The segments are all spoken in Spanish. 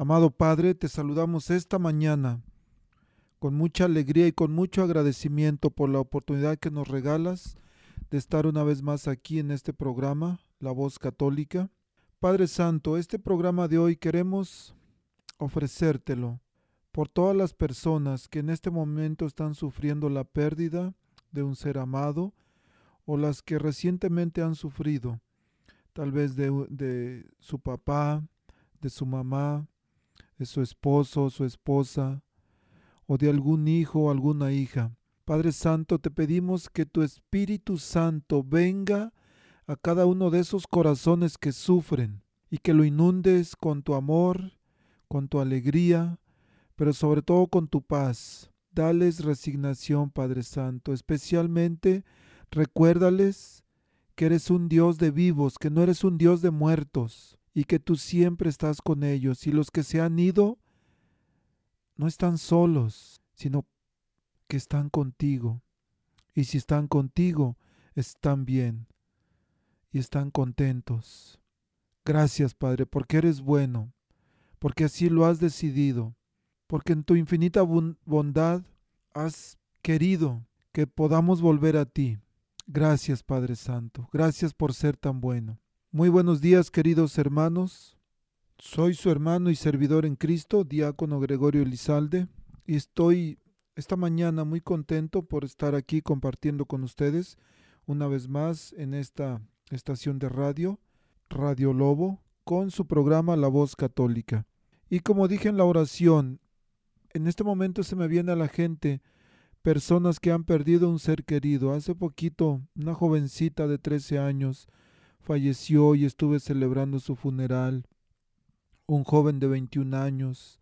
Amado Padre, te saludamos esta mañana con mucha alegría y con mucho agradecimiento por la oportunidad que nos regalas de estar una vez más aquí en este programa, La Voz Católica. Padre Santo, este programa de hoy queremos ofrecértelo por todas las personas que en este momento están sufriendo la pérdida de un ser amado o las que recientemente han sufrido, tal vez de, su papá, de su mamá, de su esposo, su esposa, o de algún hijo o alguna hija. Padre Santo, te pedimos que tu Espíritu Santo venga a cada uno de esos corazones que sufren y que lo inundes con tu amor, con tu alegría, pero sobre todo con tu paz. Dales resignación, Padre Santo, especialmente recuérdales que eres un Dios de vivos, que no eres un Dios de muertos y que tú siempre estás con ellos. Y los que se han ido no están solos, sino que están contigo. Y si están contigo, están bien y están contentos. Gracias, Padre, porque eres bueno, porque así lo has decidido, porque en tu infinita bondad has querido que podamos volver a ti. Gracias, Padre Santo. Gracias por ser tan bueno. Muy buenos días, queridos hermanos. Soy su hermano y servidor en Cristo, diácono Gregorio Elizalde, y estoy esta mañana muy contento por estar aquí compartiendo con ustedes una vez más en esta estación de radio, Radio Lobo, con su programa La Voz Católica. Y como dije en la oración, en este momento se me viene a la gente personas que han perdido un ser querido. Hace poquito, una jovencita de 13 años, falleció y estuve celebrando su funeral. Un joven de 21 años.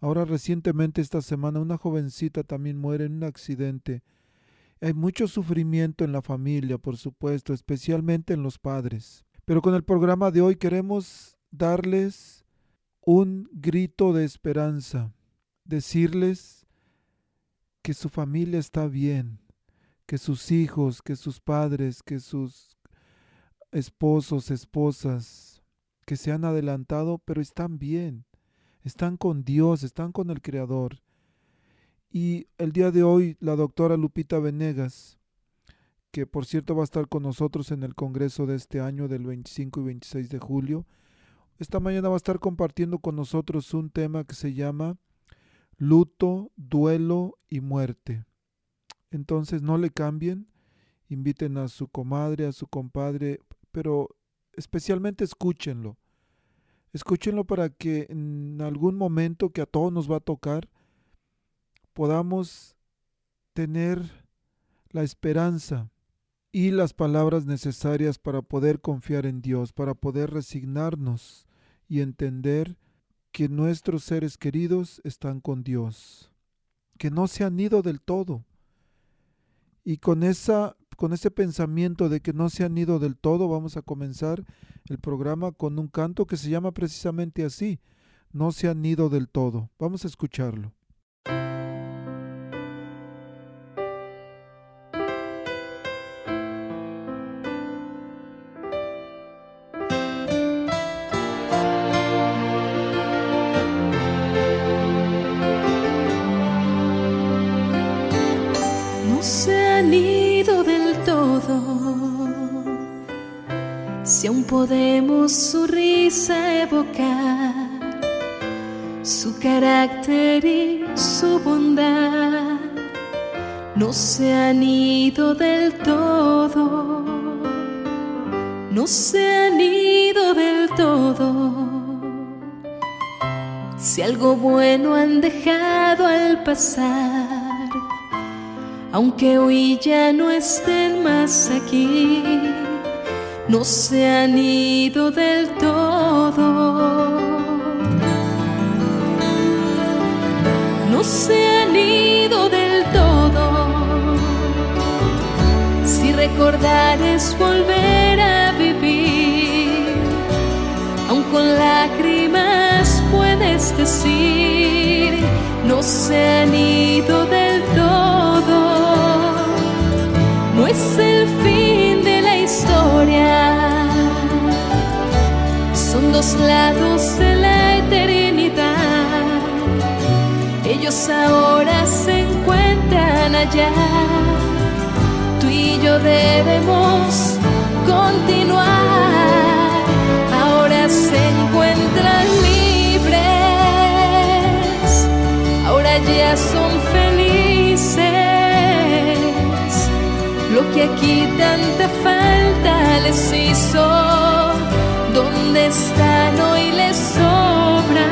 Ahora recientemente esta semana una jovencita también muere en un accidente. Hay mucho sufrimiento en la familia, por supuesto, especialmente en los padres. Pero con el programa de hoy queremos darles un grito de esperanza, decirles que su familia está bien, que sus hijos, que sus padres, que sus esposos, esposas que se han adelantado, pero están bien, están con Dios, están con el Creador. Y el día de hoy la doctora Lupita Venegas, que por cierto va a estar con nosotros en el Congreso de este año del 25 y 26 de julio, esta mañana va a estar compartiendo con nosotros un tema que se llama luto, duelo y muerte. Entonces no le cambien, inviten a su comadre, a su compadre, pero especialmente escúchenlo. Escúchenlo para que en algún momento que a todos nos va a tocar, podamos tener la esperanza y las palabras necesarias para poder confiar en Dios, para poder resignarnos y entender que nuestros seres queridos están con Dios, que no se han ido del todo. Y con esa con ese pensamiento de que no se han ido del todo, vamos a comenzar el programa con un canto que se llama precisamente así, no se han ido del todo. Vamos a escucharlo. Podemos su risa evocar, su carácter y su bondad no se han ido del todo, no se han ido del todo. Si algo bueno han dejado al pasar, aunque hoy ya no estén más aquí no se han ido del todo. No se han ido del todo. Si recordar es volver a vivir, aun con lágrimas puedes decir, no se han ido del todo. No es el fin son dos lados de la eternidad, ellos ahora se encuentran allá. Y yo debemos continuar. Lo que aquí tanta falta les hizo, ¿dónde están hoy les sobra?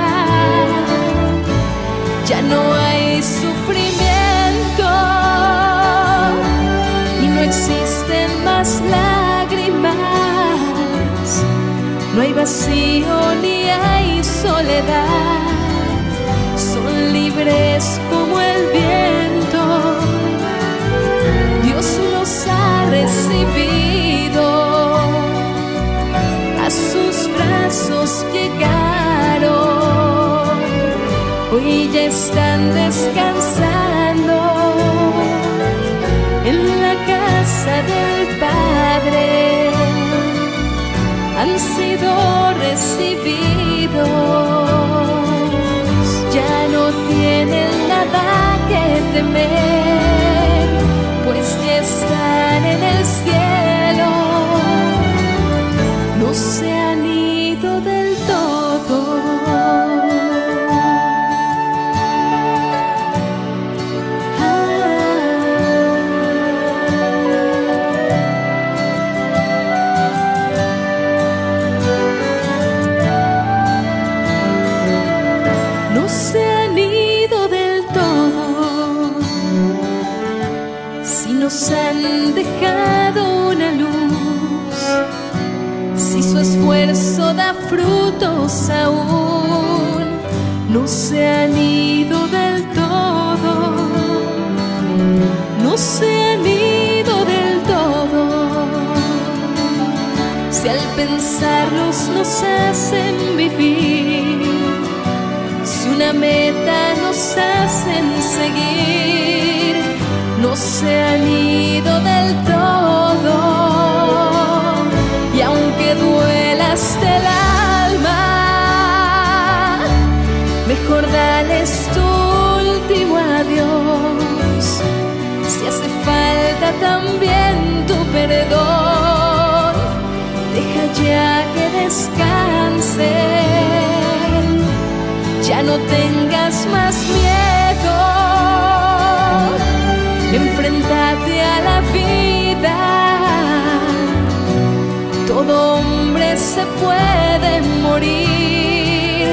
Ya no hay sufrimiento existen más lágrimas, no hay vacío ni hay soledad, son libres como el viento, llegaron, hoy ya están descansando del Padre. Han sido recibidos, aún, no se han ido del todo, no se han ido del todo. Si al pensarlos nos hacen vivir, si una meta nos hacen seguir, no se han ido del todo. También tu perdón, deja ya que descansen, ya no tengas más miedo enfrentate a la vida. Todo hombre se puede morir,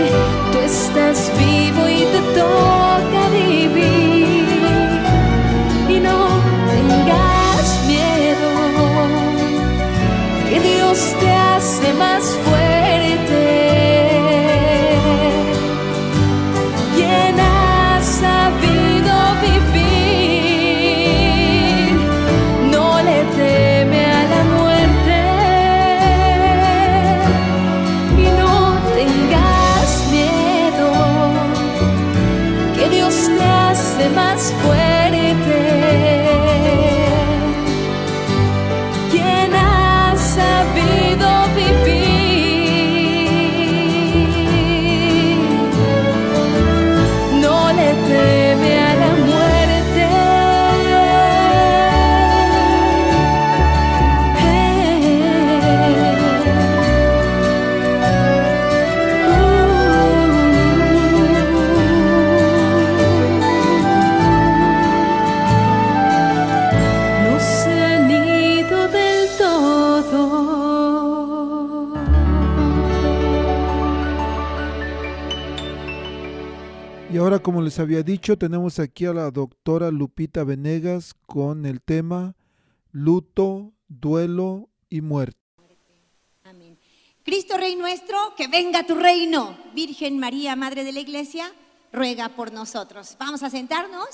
tú estás vivo y te toca vivir. Como les había dicho, tenemos aquí a la doctora Lupita Venegas con el tema luto, duelo y muerte. Amén. Cristo Rey nuestro, que venga tu reino. Virgen María, Madre de la Iglesia, ruega por nosotros. Vamos a sentarnos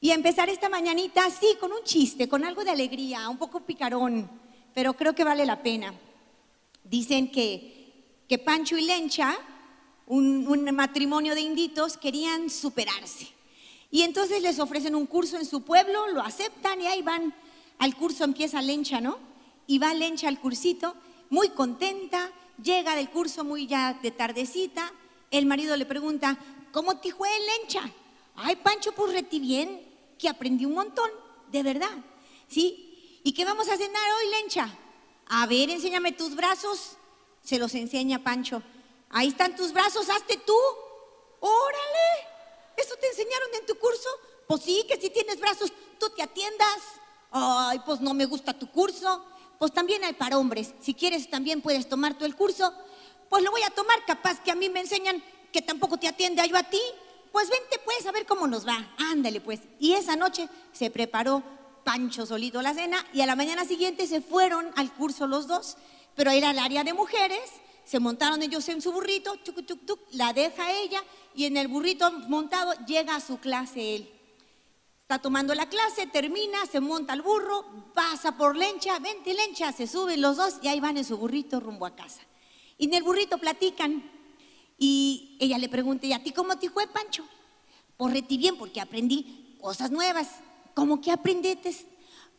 y empezar esta mañanita así, con un chiste, con algo de alegría, un poco picarón, pero creo que vale la pena. Dicen que, que Pancho y Lencha, un, matrimonio de inditos, querían superarse. Y entonces les ofrecen un curso en su pueblo, lo aceptan y ahí van. Al curso empieza Lencha, ¿no? Y va Lencha al cursito, muy contenta, llega del curso muy ya de tardecita. El marido le pregunta, ¿cómo te fue Lencha? Ay, Pancho, pues reti bien, que aprendí un montón, de verdad. ¿Sí? ¿Y qué vamos a cenar hoy, Lencha? A ver, enséñame tus brazos. Se los enseña Pancho. Ahí están tus brazos, hazte tú. Órale. ¿Eso te enseñaron en tu curso? Pues sí, que si tienes brazos, tú te atiendas. Ay, pues no me gusta tu curso. Pues también hay para hombres. Si quieres, también puedes tomar tú el curso. Pues lo voy a tomar, capaz que a mí me enseñan que tampoco te atiende yo a ti. Pues vente, pues, a ver cómo nos va. Ándale, pues. Y esa noche se preparó Pancho solito la cena y a la mañana siguiente se fueron al curso los dos. Pero era el área de mujeres se montaron ellos en su burrito, tuc, tuc, tuc, la deja ella y en el burrito montado llega a su clase él. Está tomando la clase, termina, se monta al burro, pasa por Lencha, vente Lencha, se suben los dos y ahí van en su burrito rumbo a casa. Y en el burrito platican y ella le pregunta, ¿y a ti cómo te fue, Pancho? Pues reti bien, porque aprendí cosas nuevas. ¿Cómo que aprendiste?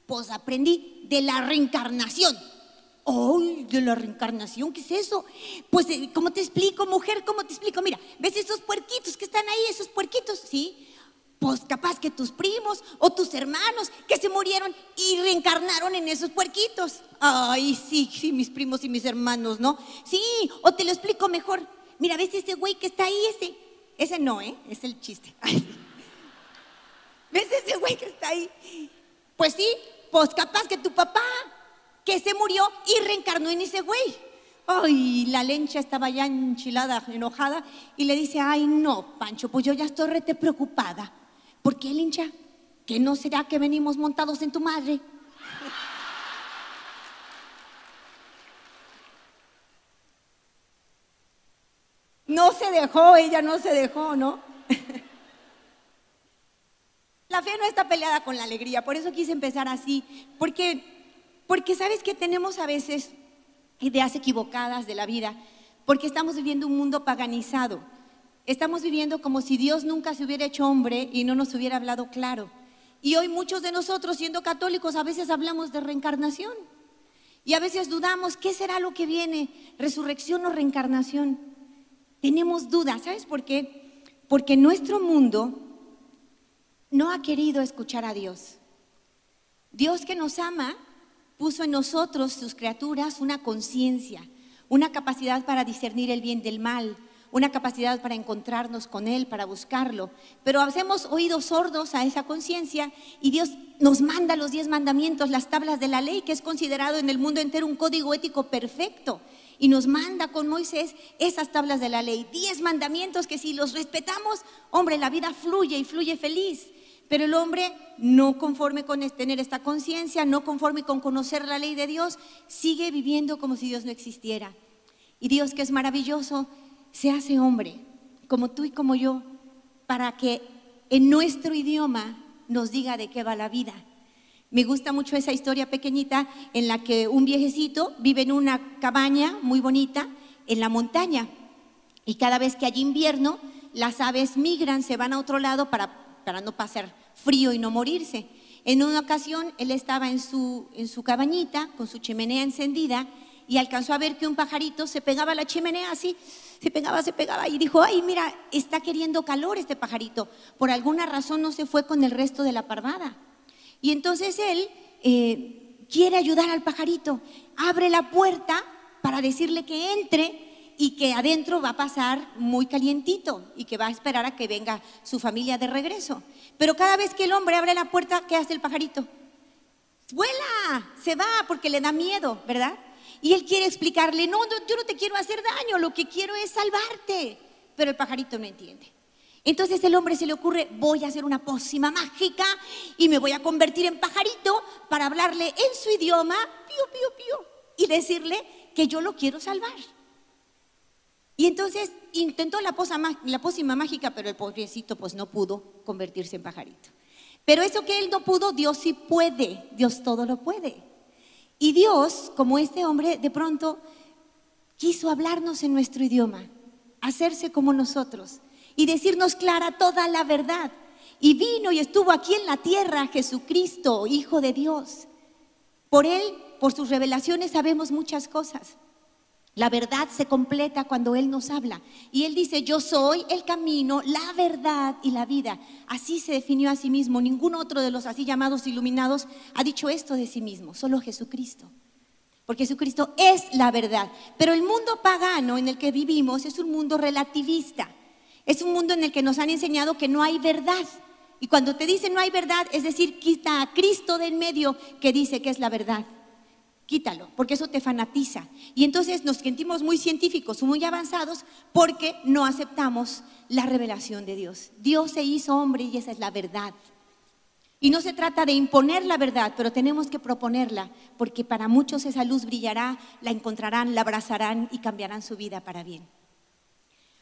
Pues aprendí de la reencarnación. ¡Ay, de la reencarnación! ¿Qué es eso? Pues, eh, ¿cómo te explico, mujer? ¿Cómo te explico? Mira, ¿ves esos puerquitos que están ahí, esos puerquitos? ¿Sí? Pues capaz que tus primos o tus hermanos que se murieron y reencarnaron en esos puerquitos. Ay, sí, sí, mis primos y mis hermanos, ¿no? Sí, o te lo explico mejor. Mira, ¿ves ese güey que está ahí? Ese, ese no, ¿eh? Es el chiste. ¿Ves ese güey que está ahí? Pues sí, pues capaz que tu papá que se murió y reencarnó en ese güey. Ay, la lencha estaba ya enchilada, enojada, y le dice, ay, no, Pancho, pues yo ya estoy rete preocupada. ¿Por qué, lencha? ¿Que no será que venimos montados en tu madre? No se dejó, ella no se dejó, ¿no? La fe no está peleada con la alegría, por eso quise empezar así, porque porque sabes que tenemos a veces ideas equivocadas de la vida, porque estamos viviendo un mundo paganizado. Estamos viviendo como si Dios nunca se hubiera hecho hombre y no nos hubiera hablado claro. Y hoy muchos de nosotros, siendo católicos, a veces hablamos de reencarnación. Y a veces dudamos, ¿qué será lo que viene? ¿Resurrección o reencarnación? Tenemos dudas, ¿sabes por qué? Porque nuestro mundo no ha querido escuchar a Dios. Dios que nos ama puso en nosotros, sus criaturas, una conciencia, una capacidad para discernir el bien del mal, una capacidad para encontrarnos con Él, para buscarlo. Pero hacemos oídos sordos a esa conciencia y Dios nos manda los diez mandamientos, las tablas de la ley, que es considerado en el mundo entero un código ético perfecto. Y nos manda con Moisés esas tablas de la ley, diez mandamientos que si los respetamos, hombre, la vida fluye y fluye feliz. Pero el hombre, no conforme con tener esta conciencia, no conforme con conocer la ley de Dios, sigue viviendo como si Dios no existiera. Y Dios, que es maravilloso, se hace hombre, como tú y como yo, para que en nuestro idioma nos diga de qué va la vida. Me gusta mucho esa historia pequeñita en la que un viejecito vive en una cabaña muy bonita en la montaña y cada vez que hay invierno, las aves migran, se van a otro lado para para no pasar frío y no morirse. En una ocasión él estaba en su, en su cabañita con su chimenea encendida y alcanzó a ver que un pajarito se pegaba a la chimenea así, se pegaba, se pegaba y dijo, ay, mira, está queriendo calor este pajarito. Por alguna razón no se fue con el resto de la parvada. Y entonces él eh, quiere ayudar al pajarito, abre la puerta para decirle que entre y que adentro va a pasar muy calientito y que va a esperar a que venga su familia de regreso. Pero cada vez que el hombre abre la puerta, ¿qué hace el pajarito? Vuela, se va porque le da miedo, ¿verdad? Y él quiere explicarle, no, yo no te quiero hacer daño, lo que quiero es salvarte. Pero el pajarito no entiende. Entonces el hombre se le ocurre, voy a hacer una pócima mágica y me voy a convertir en pajarito para hablarle en su idioma, pío, pío, pío, y decirle que yo lo quiero salvar. Y entonces intentó la, pócima mágica, pero el pobrecito pues no pudo convertirse en pajarito. Pero eso que él no pudo, Dios sí puede, Dios todo lo puede. Y Dios, como este hombre, de pronto quiso hablarnos en nuestro idioma, hacerse como nosotros y decirnos clara toda la verdad. Y vino y estuvo aquí en la tierra Jesucristo, Hijo de Dios. Por Él, por sus revelaciones, sabemos muchas cosas. La verdad se completa cuando Él nos habla. Y Él dice, yo soy el camino, la verdad y la vida. Así se definió a sí mismo. Ningún otro de los así llamados iluminados ha dicho esto de sí mismo, solo Jesucristo. Porque Jesucristo es la verdad. Pero el mundo pagano en el que vivimos es un mundo relativista. Es un mundo en el que nos han enseñado que no hay verdad. Y cuando te dicen no hay verdad, es decir, quita a Cristo de en medio que dice que es la verdad quítalo, porque eso te fanatiza. Y entonces nos sentimos muy científicos, muy avanzados, porque no aceptamos la revelación de Dios. Dios se hizo hombre y esa es la verdad. Y no se trata de imponer la verdad, pero tenemos que proponerla, porque para muchos esa luz brillará, la encontrarán, la abrazarán y cambiarán su vida para bien.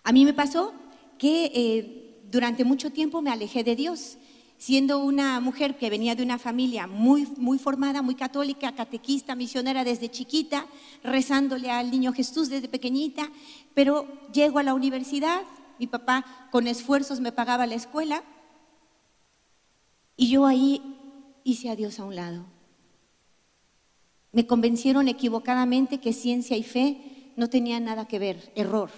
A mí me pasó que eh, durante mucho tiempo me alejé de Dios siendo una mujer que venía de una familia muy, muy formada, muy católica, catequista, misionera desde chiquita, rezándole al niño Jesús desde pequeñita, pero llego a la universidad, mi papá con esfuerzos me pagaba la escuela y yo ahí hice a Dios a un lado. Me convencieron equivocadamente que ciencia y fe no tenían nada que ver, error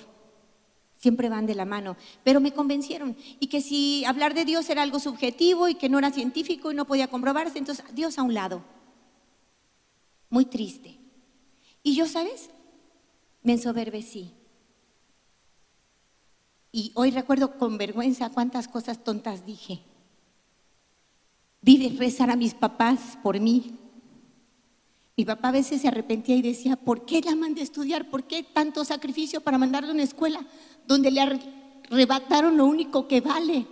siempre van de la mano, pero me convencieron y que si hablar de Dios era algo subjetivo y que no era científico y no podía comprobarse, entonces Dios a un lado. Muy triste. Y yo, ¿sabes? Me ensoberbecí. Y hoy recuerdo con vergüenza cuántas cosas tontas dije. Vi rezar a mis papás por mí, mi papá a veces se arrepentía y decía, ¿por qué la mandé a estudiar? ¿Por qué tanto sacrificio para mandarlo a una escuela donde le arrebataron lo único que vale?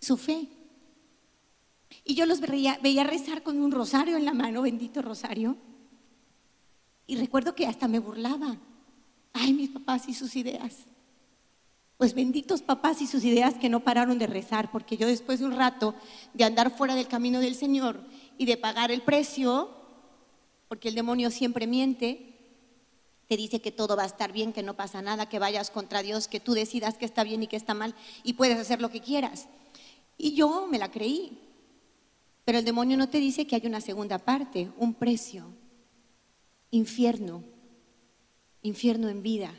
Su fe. Y yo los veía, veía rezar con un rosario en la mano, bendito rosario. Y recuerdo que hasta me burlaba. Ay, mis papás y sus ideas. Pues benditos papás y sus ideas que no pararon de rezar, porque yo después de un rato de andar fuera del camino del Señor y de pagar el precio, porque el demonio siempre miente, te dice que todo va a estar bien, que no pasa nada, que vayas contra Dios, que tú decidas que está bien y que está mal y puedes hacer lo que quieras. Y yo me la creí. Pero el demonio no te dice que hay una segunda parte, un precio, infierno, infierno en vida.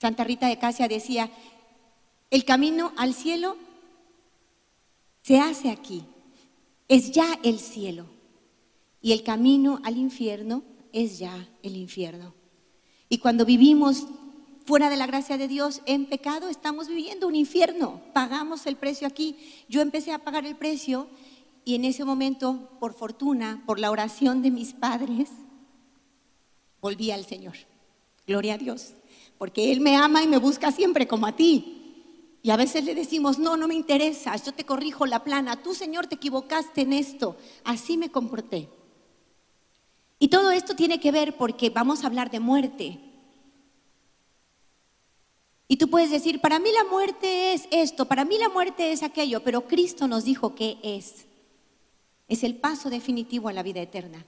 Santa Rita de Casia decía, el camino al cielo se hace aquí, es ya el cielo. Y el camino al infierno es ya el infierno. Y cuando vivimos fuera de la gracia de Dios en pecado, estamos viviendo un infierno. Pagamos el precio aquí. Yo empecé a pagar el precio y en ese momento, por fortuna, por la oración de mis padres, volví al Señor. Gloria a Dios. Porque Él me ama y me busca siempre como a ti. Y a veces le decimos, no, no me interesa, yo te corrijo la plana, tú Señor te equivocaste en esto. Así me comporté. Y todo esto tiene que ver porque vamos a hablar de muerte. Y tú puedes decir, para mí la muerte es esto, para mí la muerte es aquello, pero Cristo nos dijo que es. Es el paso definitivo a la vida eterna.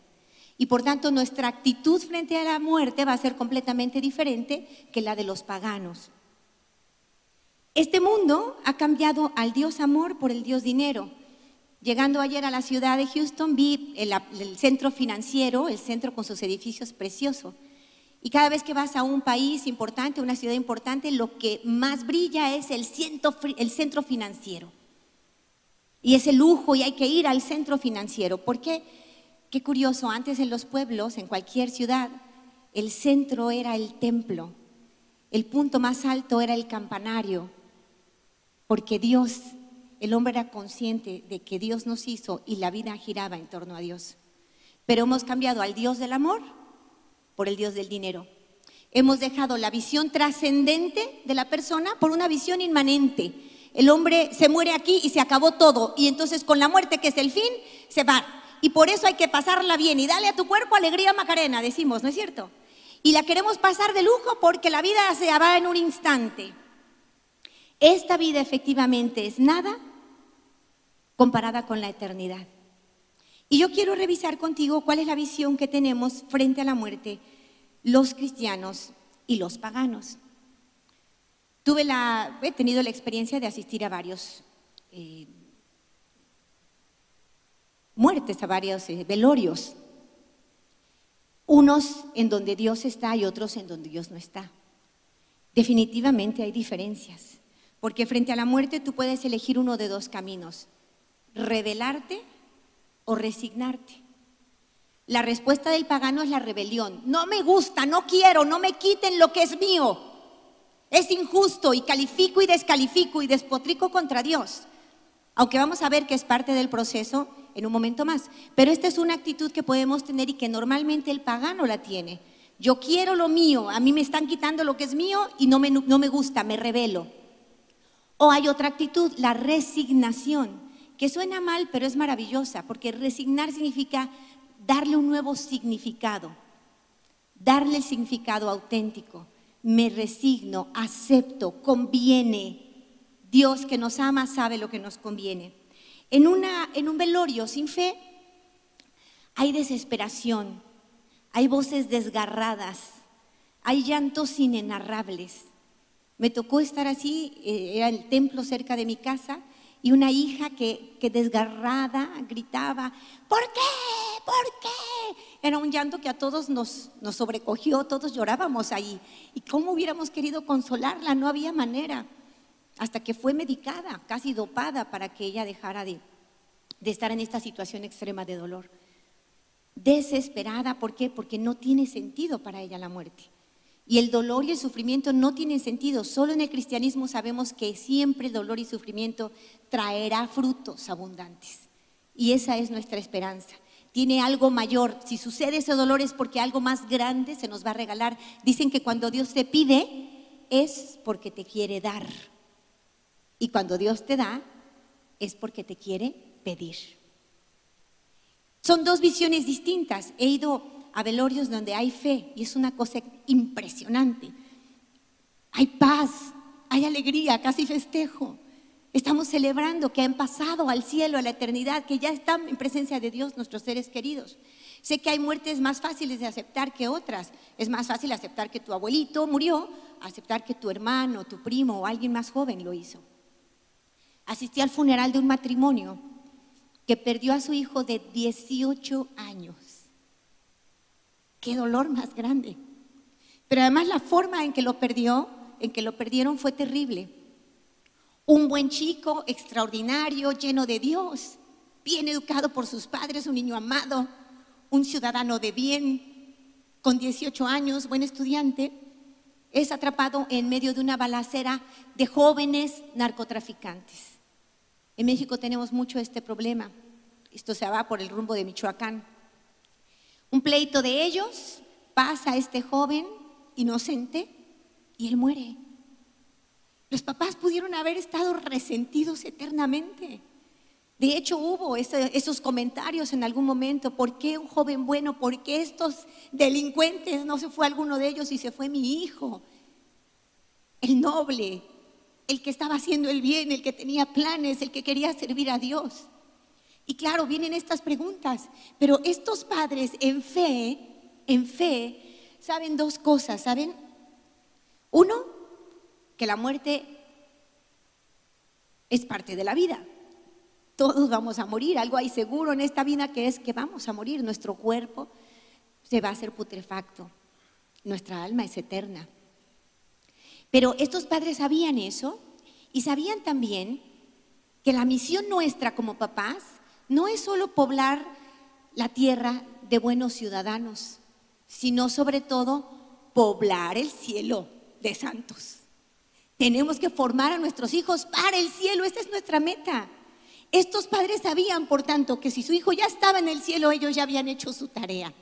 Y por tanto nuestra actitud frente a la muerte va a ser completamente diferente que la de los paganos. Este mundo ha cambiado al Dios amor por el Dios dinero. Llegando ayer a la ciudad de Houston, vi el, centro financiero, el centro con sus edificios preciosos. Y cada vez que vas a un país importante, una ciudad importante, lo que más brilla es el centro, el centro financiero. Y ese lujo y hay que ir al centro financiero. ¿Por qué? Qué curioso, antes en los pueblos, en cualquier ciudad, el centro era el templo, el punto más alto era el campanario, porque Dios el hombre era consciente de que Dios nos hizo y la vida giraba en torno a Dios. Pero hemos cambiado al Dios del amor por el Dios del dinero. Hemos dejado la visión trascendente de la persona por una visión inmanente. El hombre se muere aquí y se acabó todo. Y entonces con la muerte, que es el fin, se va. Y por eso hay que pasarla bien y dale a tu cuerpo alegría Macarena, decimos, ¿no es cierto? Y la queremos pasar de lujo porque la vida se va en un instante. Esta vida efectivamente es nada comparada con la eternidad. Y yo quiero revisar contigo cuál es la visión que tenemos frente a la muerte los cristianos y los paganos. Tuve la, he tenido la experiencia de asistir a varios eh, muertes, a varios eh, velorios. Unos en donde Dios está y otros en donde Dios no está. Definitivamente hay diferencias, porque frente a la muerte tú puedes elegir uno de dos caminos, rebelarte o resignarte. La respuesta del pagano es la rebelión. No me gusta, no quiero, no me quiten lo que es mío. Es injusto y califico y descalifico y despotrico contra Dios. Aunque vamos a ver que es parte del proceso en un momento más. Pero esta es una actitud que podemos tener y que normalmente el pagano la tiene. Yo quiero lo mío, a mí me están quitando lo que es mío y no me, no me gusta, me revelo. O hay otra actitud, la resignación, que suena mal, pero es maravillosa, porque resignar significa darle un nuevo significado, darle el significado auténtico. Me resigno, acepto, conviene. Dios que nos ama sabe lo que nos conviene. En, una, en un velorio sin fe hay desesperación, hay voces desgarradas, hay llantos inenarrables. Me tocó estar así, eh, era el templo cerca de mi casa, y una hija que, que desgarrada gritaba, ¿por qué? ¿Por qué? Era un llanto que a todos nos, nos sobrecogió, todos llorábamos ahí. ¿Y cómo hubiéramos querido consolarla? No había manera. Hasta que fue medicada, casi dopada, para que ella dejara de, de estar en esta situación extrema de dolor. Desesperada, ¿por qué? Porque no tiene sentido para ella la muerte. Y el dolor y el sufrimiento no tienen sentido. Solo en el cristianismo sabemos que siempre el dolor y sufrimiento traerá frutos abundantes. Y esa es nuestra esperanza. Tiene algo mayor. Si sucede ese dolor es porque algo más grande se nos va a regalar. Dicen que cuando Dios te pide es porque te quiere dar. Y cuando Dios te da es porque te quiere pedir. Son dos visiones distintas. He ido a velorios donde hay fe y es una cosa impresionante. Hay paz, hay alegría, casi festejo. Estamos celebrando que han pasado al cielo, a la eternidad, que ya están en presencia de Dios nuestros seres queridos. Sé que hay muertes más fáciles de aceptar que otras. Es más fácil aceptar que tu abuelito murió, aceptar que tu hermano, tu primo o alguien más joven lo hizo. Asistí al funeral de un matrimonio que perdió a su hijo de 18 años qué dolor más grande. Pero además la forma en que lo perdió, en que lo perdieron fue terrible. Un buen chico, extraordinario, lleno de Dios, bien educado por sus padres, un niño amado, un ciudadano de bien, con 18 años, buen estudiante, es atrapado en medio de una balacera de jóvenes narcotraficantes. En México tenemos mucho este problema. Esto se va por el rumbo de Michoacán. Un pleito de ellos pasa este joven inocente y él muere. Los papás pudieron haber estado resentidos eternamente. De hecho, hubo esos comentarios en algún momento, ¿por qué un joven bueno? ¿Por qué estos delincuentes no se fue alguno de ellos y se fue mi hijo? El noble, el que estaba haciendo el bien, el que tenía planes, el que quería servir a Dios. Y claro, vienen estas preguntas, pero estos padres en fe, en fe, saben dos cosas, ¿saben? Uno, que la muerte es parte de la vida. Todos vamos a morir, algo hay seguro en esta vida que es que vamos a morir, nuestro cuerpo se va a hacer putrefacto, nuestra alma es eterna. Pero estos padres sabían eso y sabían también que la misión nuestra como papás no es solo poblar la tierra de buenos ciudadanos, sino sobre todo poblar el cielo de santos. Tenemos que formar a nuestros hijos para el cielo, esa es nuestra meta. Estos padres sabían, por tanto, que si su hijo ya estaba en el cielo, ellos ya habían hecho su tarea.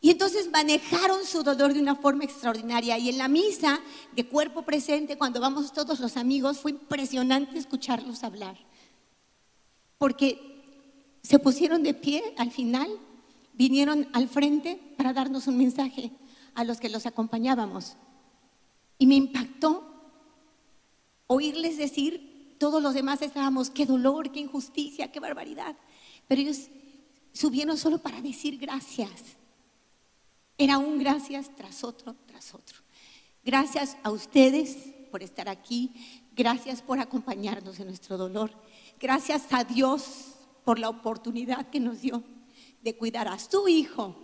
Y entonces manejaron su dolor de una forma extraordinaria. Y en la misa de cuerpo presente, cuando vamos todos los amigos, fue impresionante escucharlos hablar. Porque se pusieron de pie al final, vinieron al frente para darnos un mensaje a los que los acompañábamos. Y me impactó oírles decir todos los demás estábamos, qué dolor, qué injusticia, qué barbaridad. Pero ellos subieron solo para decir gracias. Era un gracias tras otro, tras otro. Gracias a ustedes por estar aquí. Gracias por acompañarnos en nuestro dolor. Gracias a Dios por la oportunidad que nos dio de cuidar a su hijo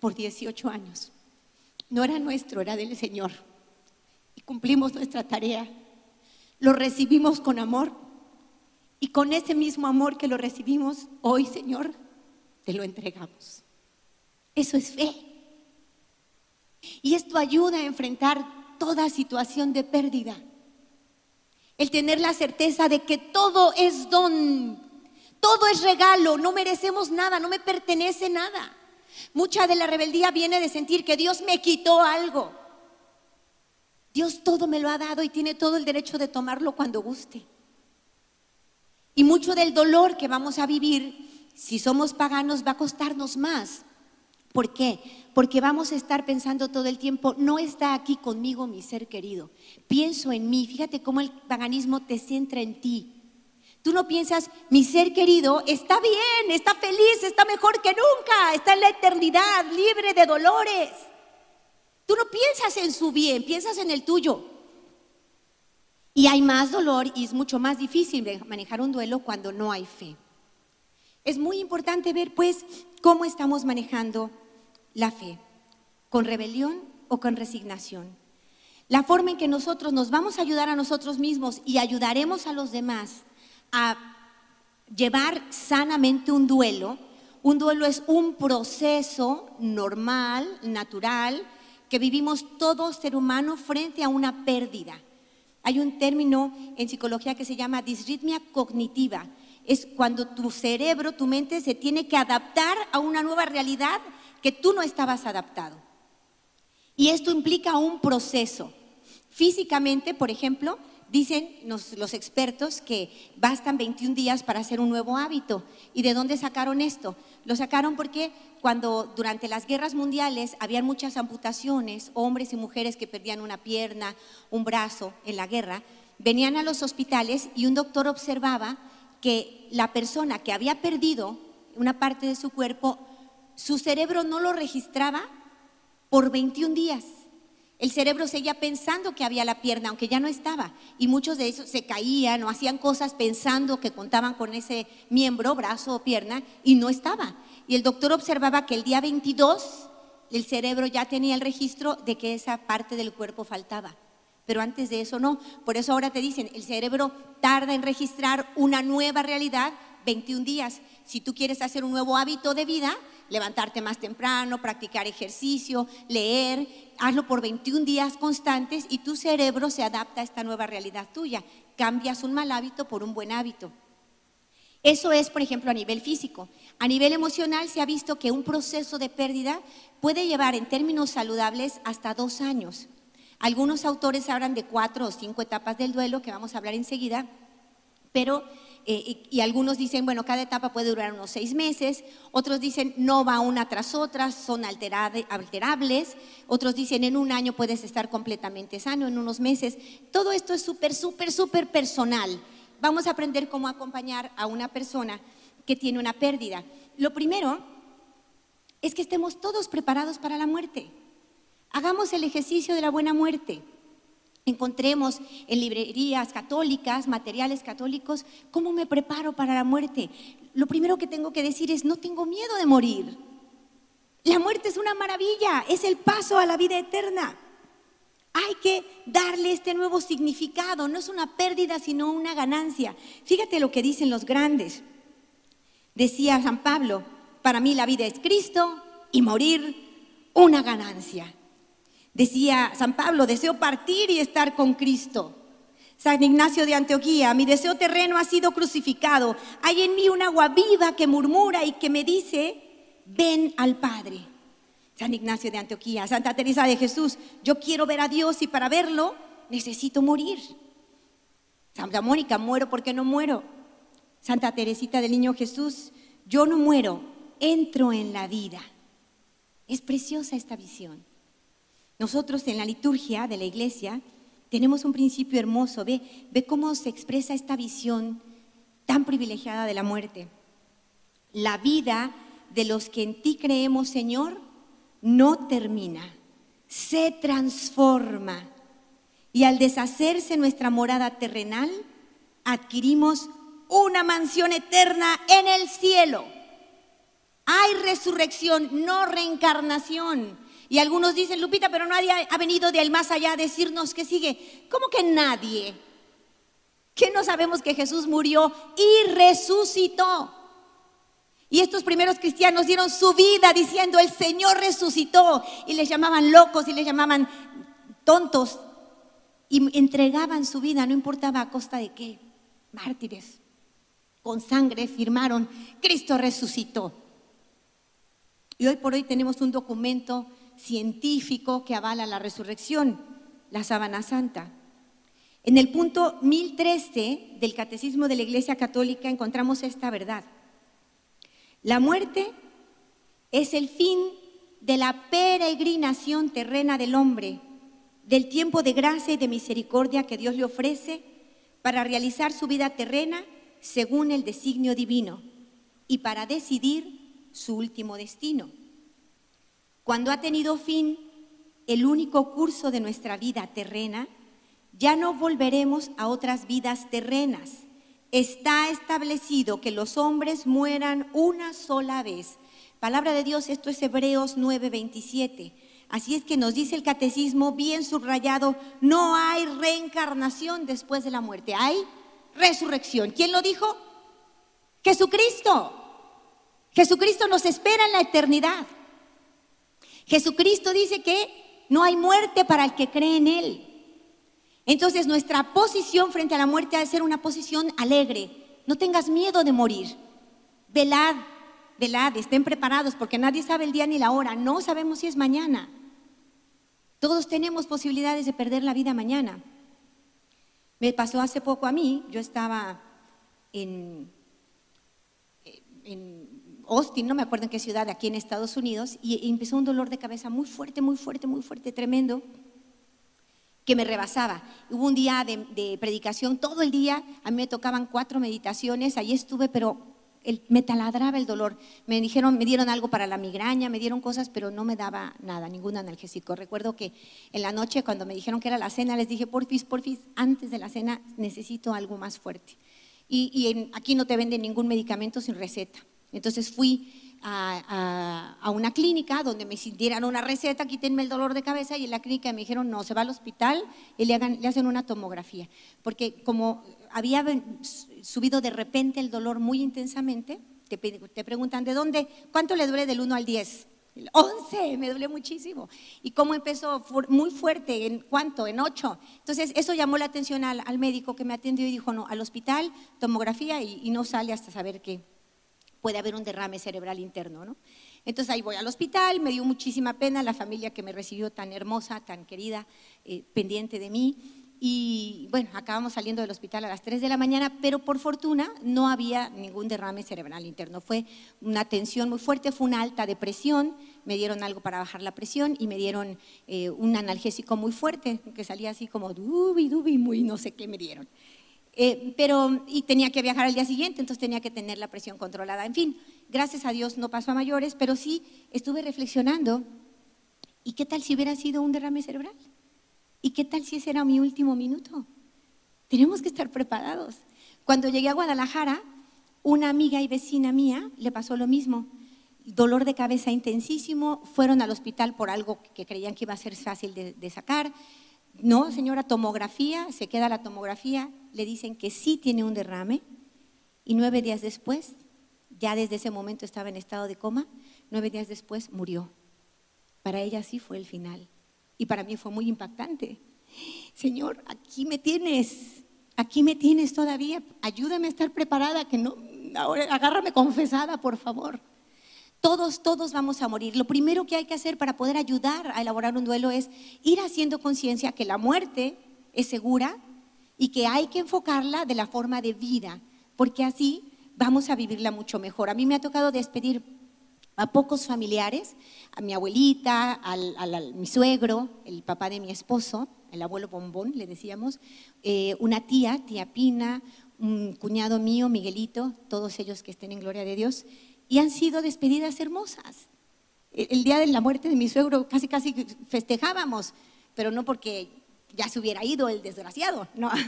por 18 años. No era nuestro, era del Señor. Y cumplimos nuestra tarea. Lo recibimos con amor. Y con ese mismo amor que lo recibimos, hoy, Señor, te lo entregamos. Eso es fe. Y esto ayuda a enfrentar toda situación de pérdida. El tener la certeza de que todo es don, todo es regalo, no merecemos nada, no me pertenece nada. Mucha de la rebeldía viene de sentir que Dios me quitó algo. Dios todo me lo ha dado y tiene todo el derecho de tomarlo cuando guste. Y mucho del dolor que vamos a vivir, si somos paganos, va a costarnos más. ¿Por qué? Porque vamos a estar pensando todo el tiempo, no está aquí conmigo mi ser querido. Pienso en mí. Fíjate cómo el paganismo te centra en ti. Tú no piensas, mi ser querido está bien, está feliz, está mejor que nunca, está en la eternidad, libre de dolores. Tú no piensas en su bien, piensas en el tuyo. Y hay más dolor y es mucho más difícil manejar un duelo cuando no hay fe. Es muy importante ver pues cómo estamos manejando la fe, con rebelión o con resignación. La forma en que nosotros nos vamos a ayudar a nosotros mismos y ayudaremos a los demás a llevar sanamente un duelo. Un duelo es un proceso normal, natural, que vivimos todo ser humano frente a una pérdida. Hay un término en psicología que se llama disritmia cognitiva. Es cuando tu cerebro, tu mente se tiene que adaptar a una nueva realidad que tú no estabas adaptado. Y esto implica un proceso. Físicamente, por ejemplo, Dicen los, expertos que bastan 21 días para hacer un nuevo hábito. ¿Y de dónde sacaron esto? Lo sacaron porque cuando durante las guerras mundiales habían muchas amputaciones, hombres y mujeres que perdían una pierna, un brazo en la guerra, venían a los hospitales y un doctor observaba que la persona que había perdido una parte de su cuerpo, su cerebro no lo registraba por 21 días. El cerebro seguía pensando que había la pierna, aunque ya no estaba. Y muchos de esos se caían o hacían cosas pensando que contaban con ese miembro, brazo o pierna, y no estaba. Y el doctor observaba que el día 22 el cerebro ya tenía el registro de que esa parte del cuerpo faltaba. Pero antes de eso no. Por eso ahora te dicen, el cerebro tarda en registrar una nueva realidad 21 días. Si tú quieres hacer un nuevo hábito de vida, levantarte más temprano, practicar ejercicio, leer, hazlo por 21 días constantes y tu cerebro se adapta a esta nueva realidad tuya. Cambias un mal hábito por un buen hábito. Eso es, por ejemplo, a nivel físico. A nivel emocional se ha visto que un proceso de pérdida puede llevar en términos saludables hasta dos años. Algunos autores hablan de cuatro o cinco etapas del duelo, que vamos a hablar enseguida, pero eh, y, algunos dicen, bueno, cada etapa puede durar unos seis meses, otros dicen, no va una tras otra, son alterables, otros dicen, en un año puedes estar completamente sano, en unos meses. Todo esto es súper, súper, súper personal. Vamos a aprender cómo acompañar a una persona que tiene una pérdida. Lo primero es que estemos todos preparados para la muerte. Hagamos el ejercicio de la buena muerte encontremos en librerías católicas, materiales católicos, ¿cómo me preparo para la muerte? Lo primero que tengo que decir es, no tengo miedo de morir. La muerte es una maravilla, es el paso a la vida eterna. Hay que darle este nuevo significado, no es una pérdida, sino una ganancia. Fíjate lo que dicen los grandes. Decía San Pablo, para mí la vida es Cristo y morir una ganancia. Decía San Pablo, deseo partir y estar con Cristo. San Ignacio de Antioquía, mi deseo terreno ha sido crucificado. Hay en mí un agua viva que murmura y que me dice, ven al Padre. San Ignacio de Antioquía, Santa Teresa de Jesús, yo quiero ver a Dios y para verlo necesito morir. Santa Mónica, muero porque no muero. Santa Teresita del Niño Jesús, yo no muero, entro en la vida. Es preciosa esta visión. Nosotros en la liturgia de la iglesia Tenemos un principio hermoso. Ve, ve cómo se expresa esta visión tan privilegiada de la muerte. La vida de los que en ti creemos, Señor, no termina, se transforma. Y al deshacerse nuestra morada terrenal, adquirimos una mansión eterna en el cielo. Hay resurrección, no reencarnación. Y algunos dicen, Lupita, pero nadie ha venido de ahí más allá a decirnos que sigue. ¿Cómo que nadie? ¿Qué no sabemos que Jesús murió y resucitó? Y estos primeros cristianos dieron su vida diciendo, el Señor resucitó. Y les llamaban locos y les llamaban tontos. Y entregaban su vida, no importaba a costa de qué. Mártires. Con sangre firmaron, Cristo resucitó. Y hoy por hoy tenemos un documento científico que avala la resurrección, la sábana santa. En el punto 1013 del Catecismo de la Iglesia Católica encontramos esta verdad. La muerte es el fin de la peregrinación terrena del hombre, del tiempo de gracia y de misericordia que Dios le ofrece para realizar su vida terrena según el designio divino y para decidir su último destino. Cuando ha tenido fin el único curso de nuestra vida terrena, ya no volveremos a otras vidas terrenas. Está establecido que los hombres mueran una sola vez. Palabra de Dios, esto es Hebreos 9:27. Así es que nos dice el catecismo bien subrayado, no hay reencarnación después de la muerte, hay resurrección. ¿Quién lo dijo? Jesucristo. Jesucristo nos espera en la eternidad. Jesucristo dice que no hay muerte para el que cree en Él. Entonces nuestra posición frente a la muerte ha de ser una posición alegre. No tengas miedo de morir. Velad, velad, estén preparados porque nadie sabe el día ni la hora. No sabemos si es mañana. Todos tenemos posibilidades de perder la vida mañana. Me pasó hace poco a mí, yo estaba en, en Austin, no me acuerdo en qué ciudad, aquí en Estados Unidos, y empezó un dolor de cabeza muy fuerte, muy fuerte, muy fuerte, tremendo, que me rebasaba. Hubo un día de, predicación, todo el día, a mí me tocaban cuatro meditaciones, ahí estuve, pero me taladraba el dolor. Me dijeron, me dieron algo para la migraña, me dieron cosas, pero no me daba nada, ningún analgésico. Recuerdo que en la noche, cuando me dijeron que era la cena, les dije, porfis, porfis, antes de la cena necesito algo más fuerte. Y, aquí no te venden ningún medicamento sin receta. Entonces fui a, una clínica donde me dieran una receta, quítenme el dolor de cabeza y en la clínica me dijeron, no, se va al hospital y le, hagan, le hacen una tomografía. Porque como había subido de repente el dolor muy intensamente, te, preguntan, ¿de dónde? ¿Cuánto le duele del 1 al 10? 11, me duele muchísimo. ¿Y cómo empezó? Muy fuerte, ¿en cuánto? En 8. Entonces, eso llamó la atención al, médico que me atendió y dijo, no, al hospital, tomografía y no sale hasta saber qué, puede haber un derrame cerebral interno, ¿no? Entonces ahí voy al hospital, me dio muchísima pena la familia que me recibió tan hermosa, tan querida, eh, pendiente de mí. Y bueno, acabamos saliendo del hospital a las 3 de la mañana, pero por fortuna no había ningún derrame cerebral interno. Fue una tensión muy fuerte, fue una alta depresión, me dieron algo para bajar la presión y me dieron eh, un analgésico muy fuerte, que salía así como dubi, dubi, muy no sé qué me dieron. Eh, pero, y tenía que viajar al día siguiente, entonces tenía que tener la presión controlada. En fin, gracias a Dios no pasó a mayores, pero sí estuve reflexionando. ¿Y qué tal si hubiera sido un derrame cerebral? ¿Y qué tal si ese era mi último minuto? Tenemos que estar preparados. Cuando llegué a Guadalajara, una amiga y vecina mía le pasó lo mismo. Dolor de cabeza intensísimo, fueron al hospital por algo que creían que iba a ser fácil de sacar. No, señora, tomografía, se queda la tomografía, le dicen que sí tiene un derrame y nueve días después, ya desde ese momento estaba en estado de coma, nueve días después murió. Para ella sí fue el final y para mí fue muy impactante. Señor, aquí me tienes, aquí me tienes todavía, ayúdame a estar preparada, que no, ahora agárrame confesada, por favor. Todos, todos vamos a morir. Lo primero que hay que hacer para poder ayudar a elaborar un duelo es ir haciendo conciencia que la muerte es segura y que hay que enfocarla de la forma de vida, porque así vamos a vivirla mucho mejor. A mí me ha tocado despedir a pocos familiares, a mi abuelita, a mi suegro, el papá de mi esposo, el abuelo bombón, le decíamos, eh, una tía, tía Pina, un cuñado mío, Miguelito, todos ellos que estén en gloria de Dios, y han sido despedidas hermosas. El, día de la muerte de mi suegro casi, casi festejábamos, pero no porque ya se hubiera ido el desgraciado, no.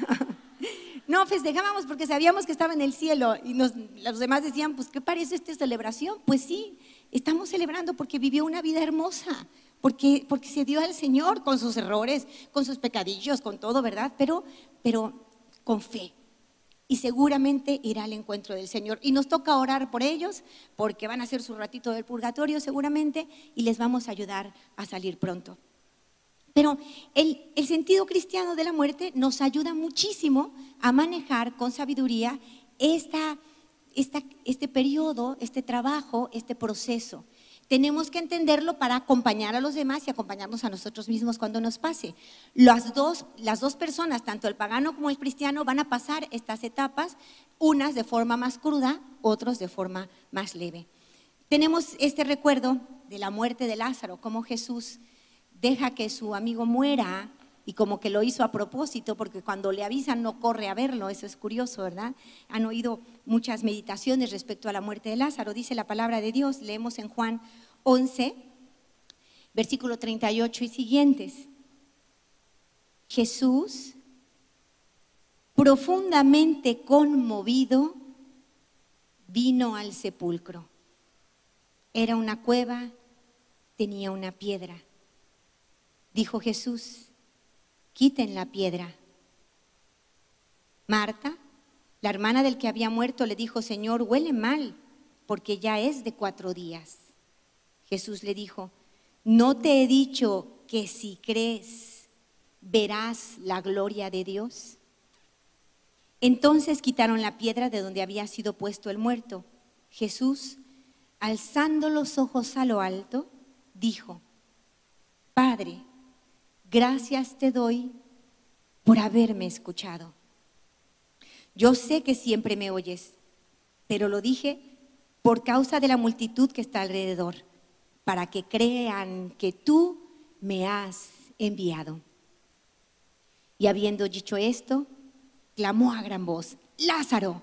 No, festejábamos porque sabíamos que estaba en el cielo y los demás decían, pues, ¿qué parece esta celebración? Pues sí, estamos celebrando porque vivió una vida hermosa, porque, porque se dio al Señor con sus errores, con sus pecadillos, con todo, ¿verdad? Pero, pero con fe. Y seguramente irá al encuentro del Señor. Y nos toca orar por ellos, porque van a hacer su ratito del purgatorio seguramente, y les vamos a ayudar a salir pronto. Pero el, sentido cristiano de la muerte nos ayuda muchísimo a manejar con sabiduría esta, este periodo, este trabajo, este proceso tenemos que entenderlo para acompañar a los demás y acompañarnos a nosotros mismos cuando nos pase. Las dos, las dos personas, tanto el pagano como el cristiano, van a pasar estas etapas, unas de forma más cruda, otros de forma más leve. Tenemos este recuerdo de la muerte de Lázaro, cómo Jesús deja que su amigo muera y como que lo hizo a propósito, porque cuando le avisan no corre a verlo, eso es curioso, ¿verdad? Han oído muchas meditaciones respecto a la muerte de Lázaro, dice la palabra de Dios, leemos en Juan 11, versículo 38 y siguientes. Jesús, profundamente conmovido, vino al sepulcro. Era una cueva, tenía una piedra. Dijo Jesús, quiten la piedra. Marta, la hermana del que había muerto, le dijo, Señor, huele mal, porque ya es de cuatro días. Jesús le dijo, ¿no te he dicho que si crees verás la gloria de Dios? Entonces quitaron la piedra de donde había sido puesto el muerto. Jesús, alzando los ojos a lo alto, dijo, Padre, gracias te doy por haberme escuchado. Yo sé que siempre me oyes, pero lo dije por causa de la multitud que está alrededor, para que crean que tú me has enviado. Y habiendo dicho esto, clamó a gran voz, Lázaro,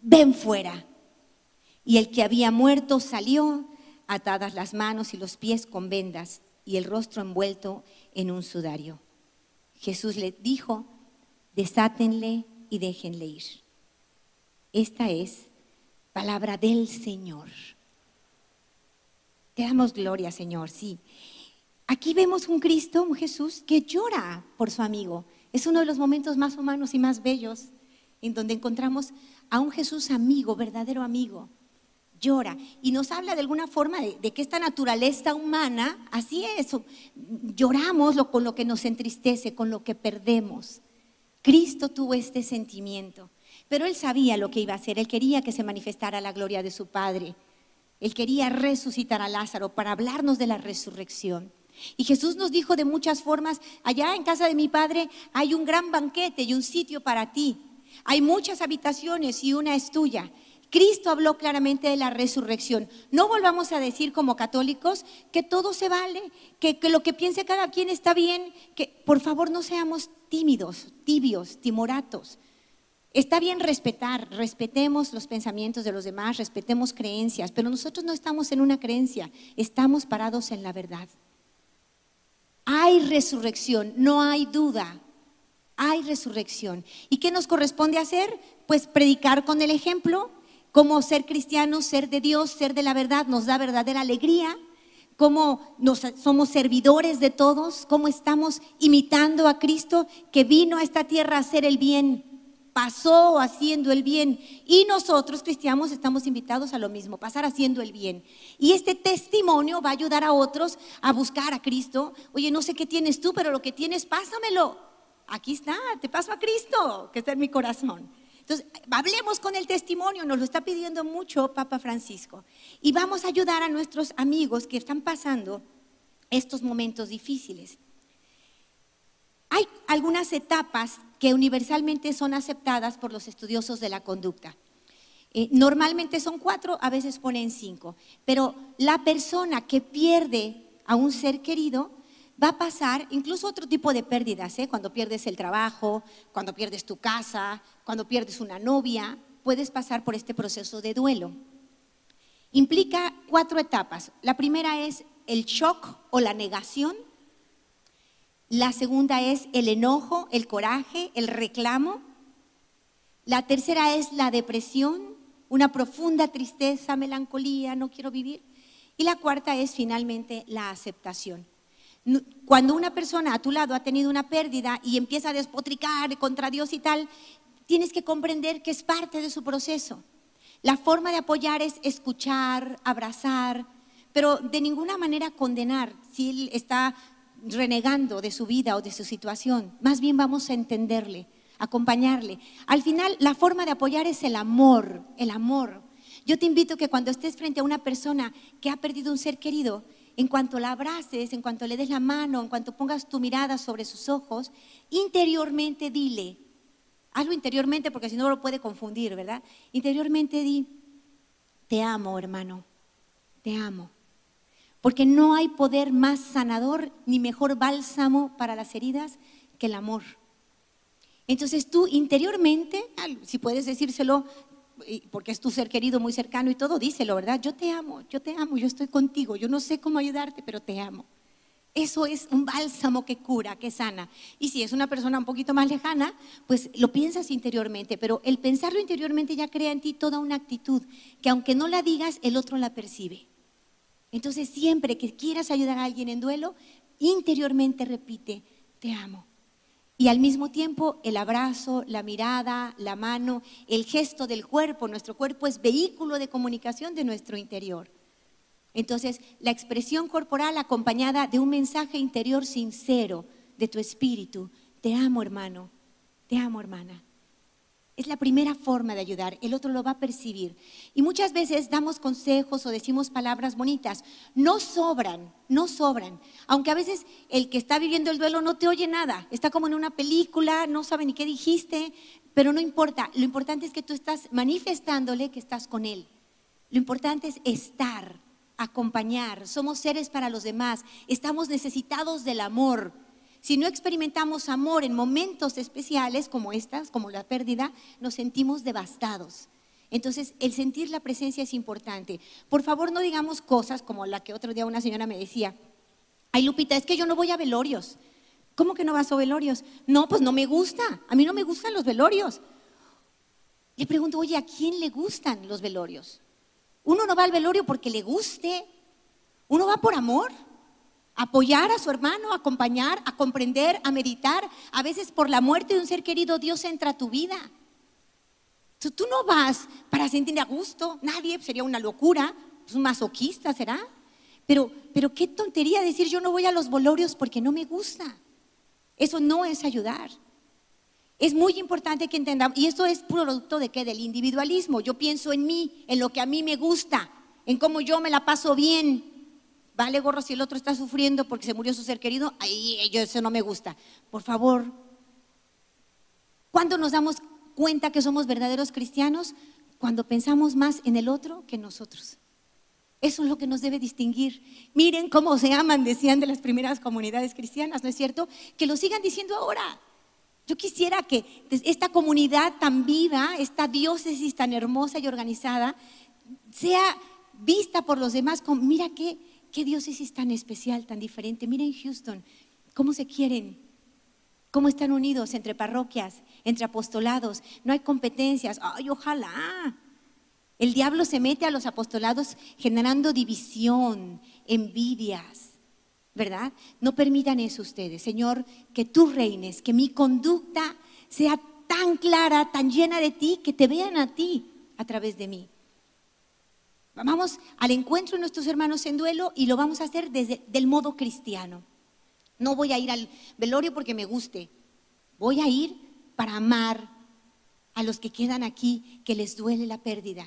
ven fuera. Y el que había muerto salió, atadas las manos y los pies con vendas y el rostro envuelto en un sudario. Jesús le dijo, desátenle y déjenle ir. Esta es palabra del Señor. Te damos gloria, Señor, sí. Aquí vemos un Cristo, un Jesús que llora por su amigo. Es uno de los momentos más humanos y más bellos en donde encontramos a un Jesús amigo, verdadero amigo, llora y nos habla de alguna forma de, que esta naturaleza humana, así es, lloramos con lo que nos entristece, con lo que perdemos. Cristo tuvo este sentimiento, pero él sabía lo que iba a hacer, él quería que se manifestara la gloria de su Padre, él quería resucitar a Lázaro para hablarnos de la resurrección. Y Jesús nos dijo de muchas formas, allá en casa de mi Padre hay un gran banquete y un sitio para ti. Hay muchas habitaciones y una es tuya. Cristo habló claramente de la resurrección. No volvamos a decir como católicos que todo se vale, que, lo que piense cada quien está bien, que por favor no seamos tímidos, tibios, timoratos. Está bien respetar, respetemos los pensamientos de los demás, respetemos creencias, pero nosotros no estamos en una creencia, estamos parados en la verdad. Hay resurrección, no hay duda, hay resurrección. ¿Y qué nos corresponde hacer? Pues predicar con el ejemplo, cómo ser cristianos, ser de Dios, ser de la verdad nos da verdadera alegría, cómo somos servidores de todos, cómo estamos imitando a Cristo que vino a esta tierra a hacer el bien, pasó haciendo el bien y nosotros cristianos estamos invitados a lo mismo, pasar haciendo el bien. Y este testimonio va a ayudar a otros a buscar a Cristo. Oye, no sé qué tienes tú, pero lo que tienes, pásamelo. Aquí está, te paso a Cristo, que está en mi corazón. Entonces, hablemos con el testimonio, nos lo está pidiendo mucho Papa Francisco. Y vamos a ayudar a nuestros amigos que están pasando estos momentos difíciles. Hay algunas etapas que universalmente son aceptadas por los estudiosos de la conducta. Eh, normalmente son cuatro, a veces ponen cinco, pero la persona que pierde a un ser querido va a pasar incluso otro tipo de pérdidas, ¿eh? cuando pierdes el trabajo, cuando pierdes tu casa, cuando pierdes una novia, puedes pasar por este proceso de duelo. Implica cuatro etapas. La primera es el shock o la negación. La segunda es el enojo, el coraje, el reclamo. La tercera es la depresión, una profunda tristeza, melancolía, no quiero vivir. Y la cuarta es finalmente la aceptación. Cuando una persona a tu lado ha tenido una pérdida y empieza a despotricar contra Dios y tal, tienes que comprender que es parte de su proceso. La forma de apoyar es escuchar, abrazar, pero de ninguna manera condenar si él está renegando de su vida o de su situación. Más bien vamos a entenderle, acompañarle. Al final, la forma de apoyar es el amor, el amor. Yo te invito que cuando estés frente a una persona que ha perdido un ser querido, en cuanto la abraces, en cuanto le des la mano, en cuanto pongas tu mirada sobre sus ojos, interiormente dile, hazlo interiormente porque si no lo puede confundir, ¿verdad? Interiormente di, te amo hermano, te amo. Porque no hay poder más sanador ni mejor bálsamo para las heridas que el amor. Entonces tú interiormente, si puedes decírselo porque es tu ser querido muy cercano y todo, díselo, ¿verdad? Yo te amo, yo te amo, yo estoy contigo, yo no sé cómo ayudarte, pero te amo. Eso es un bálsamo que cura, que sana. Y si es una persona un poquito más lejana, pues lo piensas interiormente, pero el pensarlo interiormente ya crea en ti toda una actitud que aunque no la digas, el otro la percibe. Entonces siempre que quieras ayudar a alguien en duelo, interiormente repite, te amo. Y al mismo tiempo el abrazo, la mirada, la mano, el gesto del cuerpo, nuestro cuerpo es vehículo de comunicación de nuestro interior. Entonces, la expresión corporal acompañada de un mensaje interior sincero de tu espíritu, te amo hermano, te amo hermana. Es la primera forma de ayudar, el otro lo va a percibir. Y muchas veces damos consejos o decimos palabras bonitas. No sobran, no sobran. Aunque a veces el que está viviendo el duelo no te oye nada, está como en una película, no sabe ni qué dijiste, pero no importa. Lo importante es que tú estás manifestándole que estás con él. Lo importante es estar, acompañar. Somos seres para los demás, estamos necesitados del amor. Si no experimentamos amor en momentos especiales como estas, como la pérdida, nos sentimos devastados. Entonces, el sentir la presencia es importante. Por favor, no digamos cosas como la que otro día una señora me decía. Ay, Lupita, es que yo no voy a velorios. ¿Cómo que no vas a velorios? No, pues no me gusta. A mí no me gustan los velorios. Le pregunto, oye, ¿a quién le gustan los velorios? Uno no va al velorio porque le guste. Uno va por amor apoyar a su hermano, acompañar, a comprender, a meditar. A veces por la muerte de un ser querido Dios entra a tu vida. Tú no vas para sentir a gusto, nadie, sería una locura, es un masoquista será. Pero, pero qué tontería decir yo no voy a los bolorios porque no me gusta. Eso no es ayudar. Es muy importante que entendamos, y esto es producto de qué? Del individualismo. Yo pienso en mí, en lo que a mí me gusta, en cómo yo me la paso bien, vale gorro si el otro está sufriendo porque se murió su ser querido, ahí eso no me gusta. Por favor, ¿cuándo nos damos cuenta que somos verdaderos cristianos? Cuando pensamos más en el otro que en nosotros. Eso es lo que nos debe distinguir. Miren cómo se aman, decían de las primeras comunidades cristianas, ¿no es cierto? Que lo sigan diciendo ahora. Yo quisiera que esta comunidad tan viva, esta diócesis tan hermosa y organizada, sea vista por los demás como, mira qué, qué diócesis tan especial, tan diferente. Miren Houston, cómo se quieren, cómo están unidos entre parroquias, entre apostolados. No hay competencias. Ay, ojalá. El diablo se mete a los apostolados generando división, envidias, ¿verdad? No permitan eso ustedes. Señor, que tú reines, que mi conducta sea tan clara, tan llena de ti, que te vean a ti a través de mí. Vamos al encuentro de nuestros hermanos en duelo y lo vamos a hacer desde el modo cristiano. No voy a ir al velorio porque me guste. Voy a ir para amar a los que quedan aquí, que les duele la pérdida.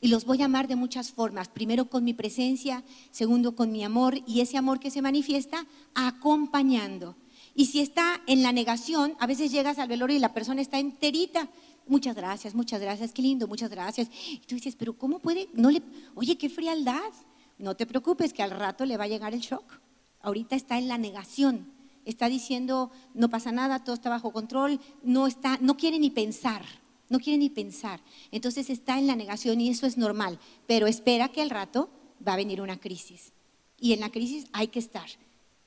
Y los voy a amar de muchas formas. Primero con mi presencia, segundo con mi amor y ese amor que se manifiesta acompañando. Y si está en la negación, a veces llegas al velorio y la persona está enterita, muchas gracias, muchas gracias, qué lindo, muchas gracias. Y tú dices, pero ¿cómo puede? No le, oye, qué frialdad. No te preocupes que al rato le va a llegar el shock. ahorita está en la negación, está diciendo no pasa nada, todo está bajo control, no está, no quiere ni pensar, no quiere ni pensar. Entonces está en la negación y eso es normal, pero espera que al rato va a venir una crisis. Y en la crisis hay que estar,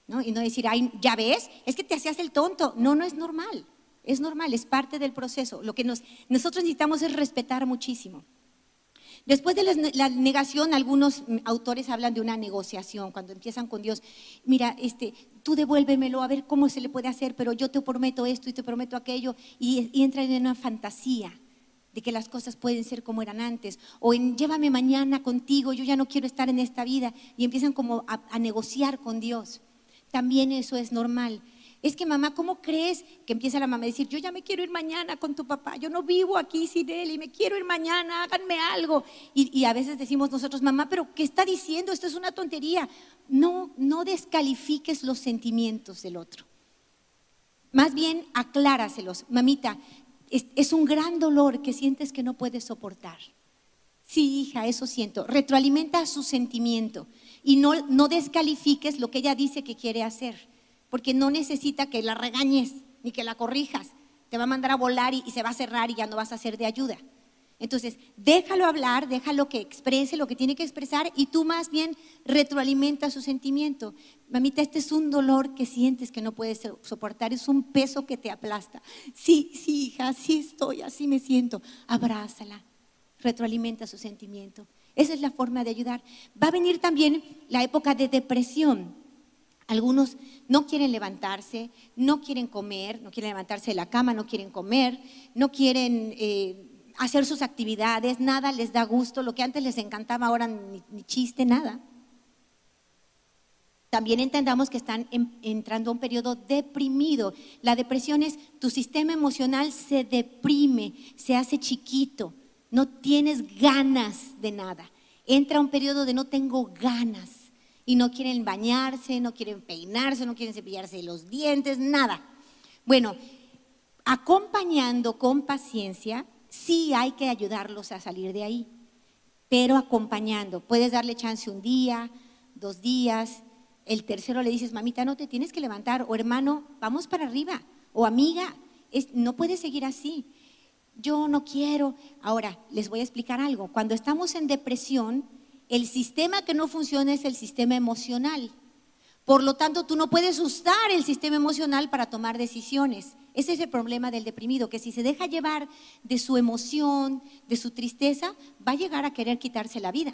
¿no? Y no decir, ay, ya ves, es que te hacías el tonto. No, no es normal, es normal, es parte del proceso. Lo que nosotros necesitamos es respetar muchísimo. Después de la negación, algunos autores hablan de una negociación, cuando empiezan con Dios, mira, este, tú devuélvemelo a ver cómo se le puede hacer, pero yo te prometo esto y te prometo aquello, y, entran en una fantasía de que las cosas pueden ser como eran antes, o en llévame mañana contigo, yo ya no quiero estar en esta vida, y empiezan como a negociar con Dios. También eso es normal es que mamá, ¿cómo crees que empieza la mamá a decir, yo ya me quiero ir mañana con tu papá, yo no vivo aquí sin él y me quiero ir mañana, háganme algo? Y, a veces decimos nosotros, mamá, pero ¿qué está diciendo? Esto es una tontería. No, no descalifiques los sentimientos del otro. Más bien acláraselos. Mamita, es, un gran dolor que sientes que no puedes soportar. Sí, hija, eso siento. Retroalimenta su sentimiento y no, no descalifiques lo que ella dice que quiere hacer porque no necesita que la regañes ni que la corrijas. Te va a mandar a volar y, se va a cerrar y ya no vas a ser de ayuda. Entonces, déjalo hablar, déjalo que exprese lo que tiene que expresar y tú más bien retroalimenta su sentimiento. Mamita, este es un dolor que sientes que no puedes soportar, es un peso que te aplasta. Sí, sí, hija, así estoy, así me siento. Abrázala, retroalimenta su sentimiento. Esa es la forma de ayudar. Va a venir también la época de depresión. Algunos no quieren levantarse, no quieren comer, no quieren levantarse de la cama, no quieren comer, no quieren eh, hacer sus actividades, nada les da gusto, lo que antes les encantaba ahora ni, chiste, nada. También entendamos que están entrando a un periodo deprimido. La depresión es tu sistema emocional se deprime, se hace chiquito, no tienes ganas de nada. Entra un periodo de no tengo ganas y no quieren bañarse, no quieren peinarse, no quieren cepillarse los dientes, nada. Bueno, acompañando con paciencia, sí hay que ayudarlos a salir de ahí, pero acompañando. Puedes darle chance un día, dos días, el tercero le dices, mamita, no te tienes que levantar, o hermano, vamos para arriba, o amiga, no puedes seguir así. Yo no quiero. Ahora, les voy a explicar algo. Cuando estamos en depresión, el sistema que no funciona es el sistema emocional. Por lo tanto, tú no puedes usar el sistema emocional para tomar decisiones. Ese es el problema del deprimido, que si se deja llevar de su emoción, de su tristeza, va a llegar a querer quitarse la vida.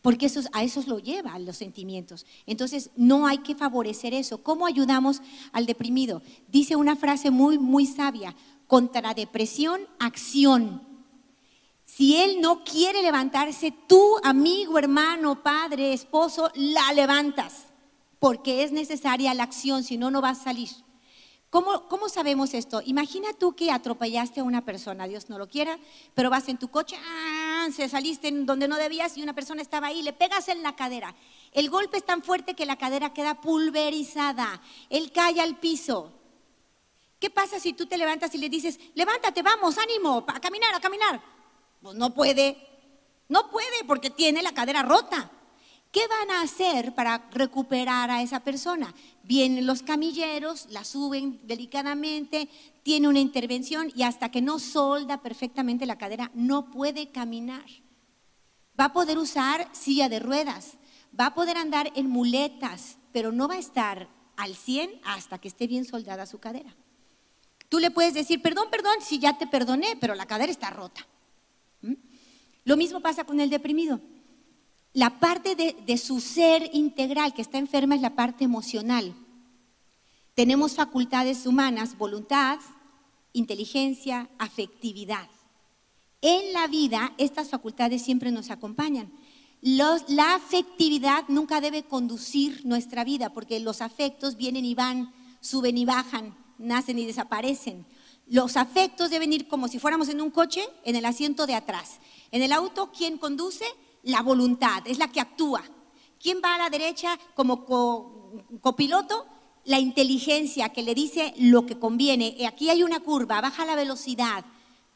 Porque eso, a eso lo lleva, los sentimientos. Entonces, no hay que favorecer eso. ¿Cómo ayudamos al deprimido? Dice una frase muy, muy sabia, contra depresión, acción. Si él no quiere levantarse, tú, amigo, hermano, padre, esposo, la levantas, porque es necesaria la acción, si no, no va a salir. ¿Cómo, ¿Cómo, sabemos esto? Imagina tú que atropellaste a una persona, Dios no lo quiera, pero vas en tu coche, ¡ah! se saliste en donde no debías y una persona estaba ahí, le pegas en la cadera. El golpe es tan fuerte que la cadera queda pulverizada, él cae al piso. ¿Qué pasa si tú te levantas y le dices, levántate, vamos, ánimo, a caminar, a caminar? Pues no puede, no puede porque tiene la cadera rota. ¿Qué van a hacer para recuperar a esa persona? Vienen los camilleros, la suben delicadamente, tiene una intervención y hasta que no solda perfectamente la cadera no puede caminar. Va a poder usar silla de ruedas, va a poder andar en muletas, pero no va a estar al 100 hasta que esté bien soldada su cadera. Tú le puedes decir, perdón, perdón, si ya te perdoné, pero la cadera está rota. Lo mismo pasa con el deprimido. La parte de, su ser integral que está enferma es la parte emocional. Tenemos facultades humanas, voluntad, inteligencia, afectividad. En la vida estas facultades siempre nos acompañan. la afectividad nunca debe conducir nuestra vida porque los afectos vienen y van, suben y bajan, nacen y desaparecen. Los afectos deben ir como si fuéramos en un coche en el asiento de atrás. En el auto, ¿quién conduce? La voluntad, es la que actúa. ¿Quién va a la derecha como copiloto? La inteligencia que le dice lo que conviene. Aquí hay una curva, baja la velocidad,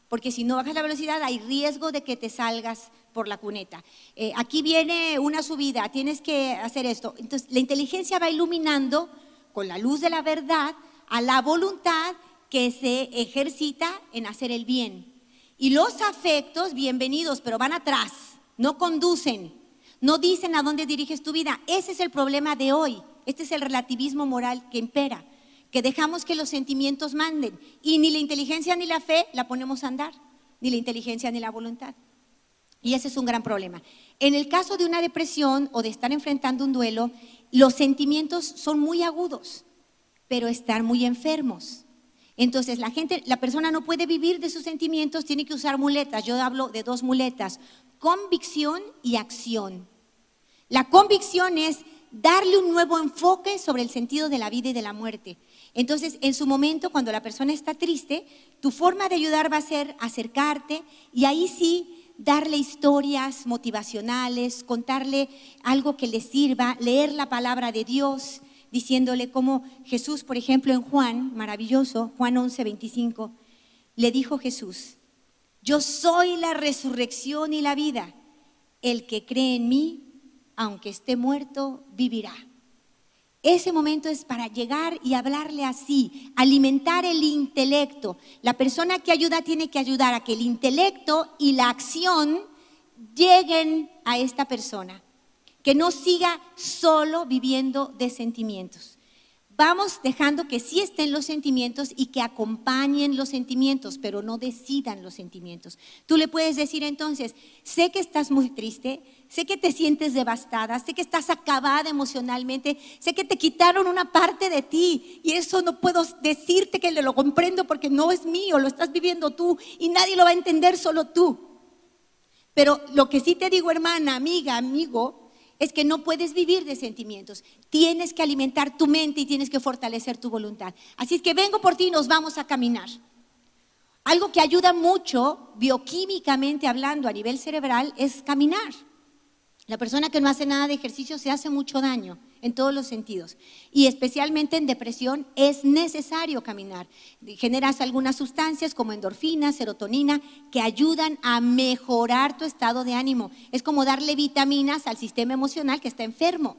porque si no bajas la velocidad hay riesgo de que te salgas por la cuneta. Eh, aquí viene una subida, tienes que hacer esto. Entonces, la inteligencia va iluminando con la luz de la verdad a la voluntad que se ejercita en hacer el bien. Y los afectos, bienvenidos, pero van atrás, no conducen, no dicen a dónde diriges tu vida. Ese es el problema de hoy. Este es el relativismo moral que impera, que dejamos que los sentimientos manden y ni la inteligencia ni la fe la ponemos a andar, ni la inteligencia ni la voluntad. Y ese es un gran problema. En el caso de una depresión o de estar enfrentando un duelo, los sentimientos son muy agudos, pero están muy enfermos. Entonces, la gente, la persona no puede vivir de sus sentimientos, tiene que usar muletas. Yo hablo de dos muletas, convicción y acción. La convicción es darle un nuevo enfoque sobre el sentido de la vida y de la muerte. Entonces, en su momento, cuando la persona está triste, tu forma de ayudar va a ser acercarte y ahí sí darle historias motivacionales, contarle algo que le sirva, leer la palabra de Dios, diciéndole cómo Jesús, por ejemplo, en Juan, maravilloso, Juan 11, 25, le dijo Jesús, yo soy la resurrección y la vida. El que cree en mí, aunque esté muerto, vivirá. Ese momento es para llegar y hablarle así, alimentar el intelecto. La persona que ayuda tiene que ayudar a que el intelecto y la acción lleguen a esta persona que no siga solo viviendo de sentimientos. Vamos dejando que sí estén los sentimientos y que acompañen los sentimientos, pero no decidan los sentimientos. Tú le puedes decir entonces, sé que estás muy triste, sé que te sientes devastada, sé que estás acabada emocionalmente, sé que te quitaron una parte de ti y eso no puedo decirte que lo comprendo porque no es mío, lo estás viviendo tú y nadie lo va a entender, solo tú. Pero lo que sí te digo, hermana, amiga, amigo, es que no puedes vivir de sentimientos. Tienes que alimentar tu mente y tienes que fortalecer tu voluntad. Así es que vengo por ti y nos vamos a caminar. Algo que ayuda mucho, bioquímicamente hablando, a nivel cerebral, es caminar. La persona que no hace nada de ejercicio se hace mucho daño en todos los sentidos. Y especialmente en depresión es necesario caminar. Generas algunas sustancias como endorfina, serotonina, que ayudan a mejorar tu estado de ánimo. Es como darle vitaminas al sistema emocional que está enfermo.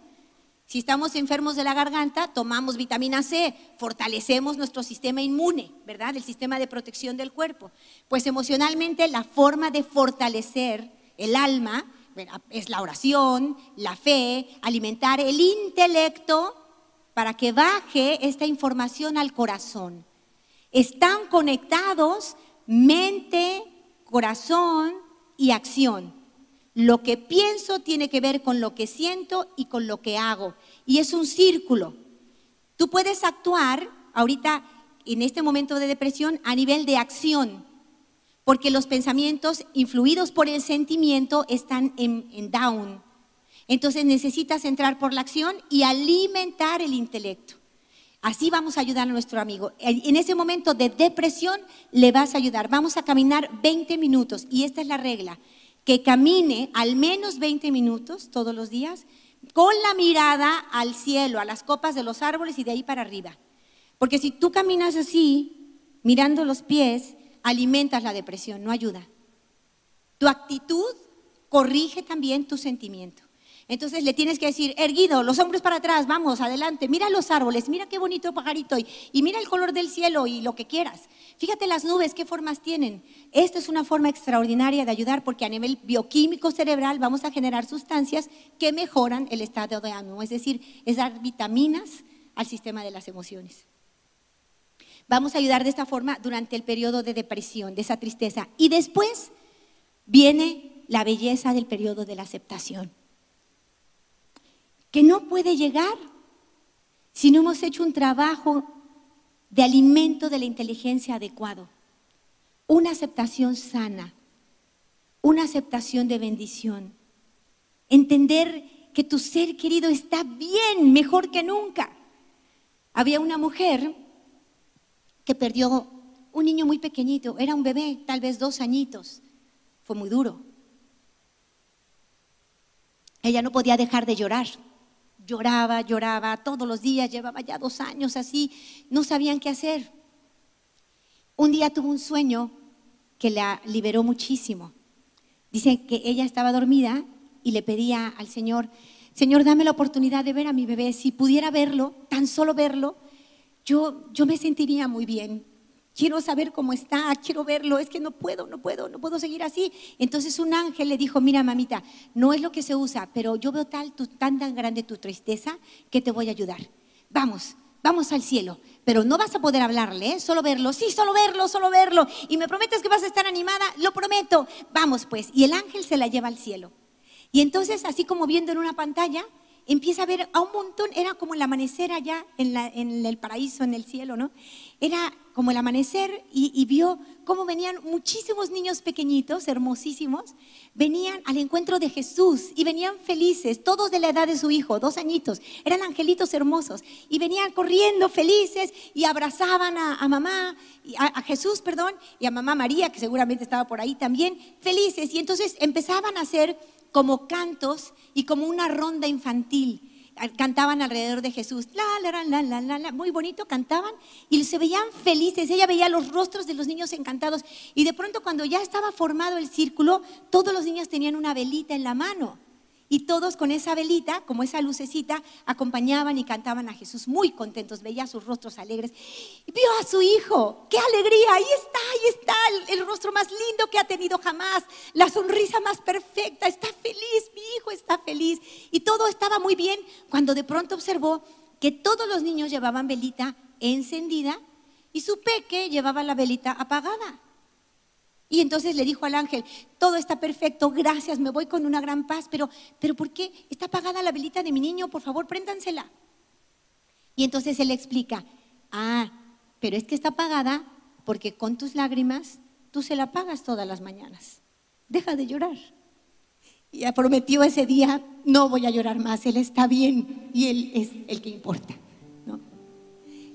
Si estamos enfermos de la garganta, tomamos vitamina C, fortalecemos nuestro sistema inmune, ¿verdad? El sistema de protección del cuerpo. Pues emocionalmente la forma de fortalecer el alma es la oración, la fe, alimentar el intelecto para que baje esta información al corazón. Están conectados mente, corazón y acción. Lo que pienso tiene que ver con lo que siento y con lo que hago. Y es un círculo. Tú puedes actuar ahorita en este momento de depresión a nivel de acción porque los pensamientos influidos por el sentimiento están en, down. Entonces necesitas entrar por la acción y alimentar el intelecto. Así vamos a ayudar a nuestro amigo. En ese momento de depresión le vas a ayudar. Vamos a caminar 20 minutos y esta es la regla, que camine al menos 20 minutos todos los días con la mirada al cielo, a las copas de los árboles y de ahí para arriba. Porque si tú caminas así, mirando los pies, alimentas la depresión, no ayuda. Tu actitud corrige también tu sentimiento. Entonces le tienes que decir, erguido, los hombros para atrás, vamos, adelante, mira los árboles, mira qué bonito pajarito y, y, mira el color del cielo y lo que quieras. Fíjate las nubes, qué formas tienen. Esta es una forma extraordinaria de ayudar porque a nivel bioquímico cerebral vamos a generar sustancias que mejoran el estado de ánimo, es decir, es dar vitaminas al sistema de las emociones. Vamos a ayudar de esta forma durante el periodo de depresión, de esa tristeza. Y después viene la belleza del periodo de la aceptación, que no puede llegar si no hemos hecho un trabajo de alimento de la inteligencia adecuado, una aceptación sana, una aceptación de bendición, entender que tu ser querido está bien, mejor que nunca. Había una mujer que perdió un niño muy pequeñito, era un bebé, tal vez dos añitos. Fue muy duro. Ella no podía dejar de llorar. Lloraba, lloraba todos los días, llevaba ya dos años así, no sabían qué hacer. Un día tuvo un sueño que la liberó muchísimo. Dice que ella estaba dormida y le pedía al Señor, Señor, dame la oportunidad de ver a mi bebé. Si pudiera verlo, tan solo verlo, yo, yo me sentiría muy bien. Quiero saber cómo está, quiero verlo, es que no puedo, no puedo, no puedo seguir así. Entonces un ángel le dijo, mira mamita, no es lo que se usa, pero yo veo tal, tan, tan grande tu tristeza que te voy a ayudar. Vamos, vamos al cielo, pero no vas a poder hablarle, ¿eh? solo verlo, sí, solo verlo, solo verlo. Y me prometes que vas a estar animada, lo prometo. Vamos pues, y el ángel se la lleva al cielo. Y entonces, así como viendo en una pantalla, empieza a ver a un montón, era como el amanecer allá en, en el paraíso, en el cielo, ¿no? Era como el amanecer y, vio cómo venían muchísimos niños pequeñitos, hermosísimos, venían al encuentro de Jesús y venían felices, todos de la edad de su hijo, dos añitos, eran angelitos hermosos y venían corriendo felices y abrazaban a, mamá, a, a Jesús, perdón, y a mamá María, que seguramente estaba por ahí también, felices. Y entonces empezaban a hacer como cantos y como una ronda infantil. Cantaban alrededor de Jesús, la, la, la, la, la, la, muy bonito, cantaban y se veían felices. Ella veía los rostros de los niños encantados y de pronto cuando ya estaba formado el círculo, todos los niños tenían una velita en la mano. Y todos con esa velita, como esa lucecita, acompañaban y cantaban a Jesús muy contentos, veía sus rostros alegres. Y vio a su hijo, qué alegría, ahí está, ahí está el, el, rostro más lindo que ha tenido jamás, la sonrisa más perfecta, está feliz, mi hijo está feliz. Y todo estaba muy bien cuando de pronto observó que todos los niños llevaban velita encendida y su peque llevaba la velita apagada. Y entonces le dijo al ángel, todo está perfecto, gracias, me voy con una gran paz, pero, pero ¿por qué está apagada la velita de mi niño? Por favor, préndansela. Y entonces él le explica, ah, pero es que está apagada porque con tus lágrimas tú se la apagas todas las mañanas. Deja de llorar. Y prometió ese día, no voy a llorar más, él está bien y él es el que importa. ¿no?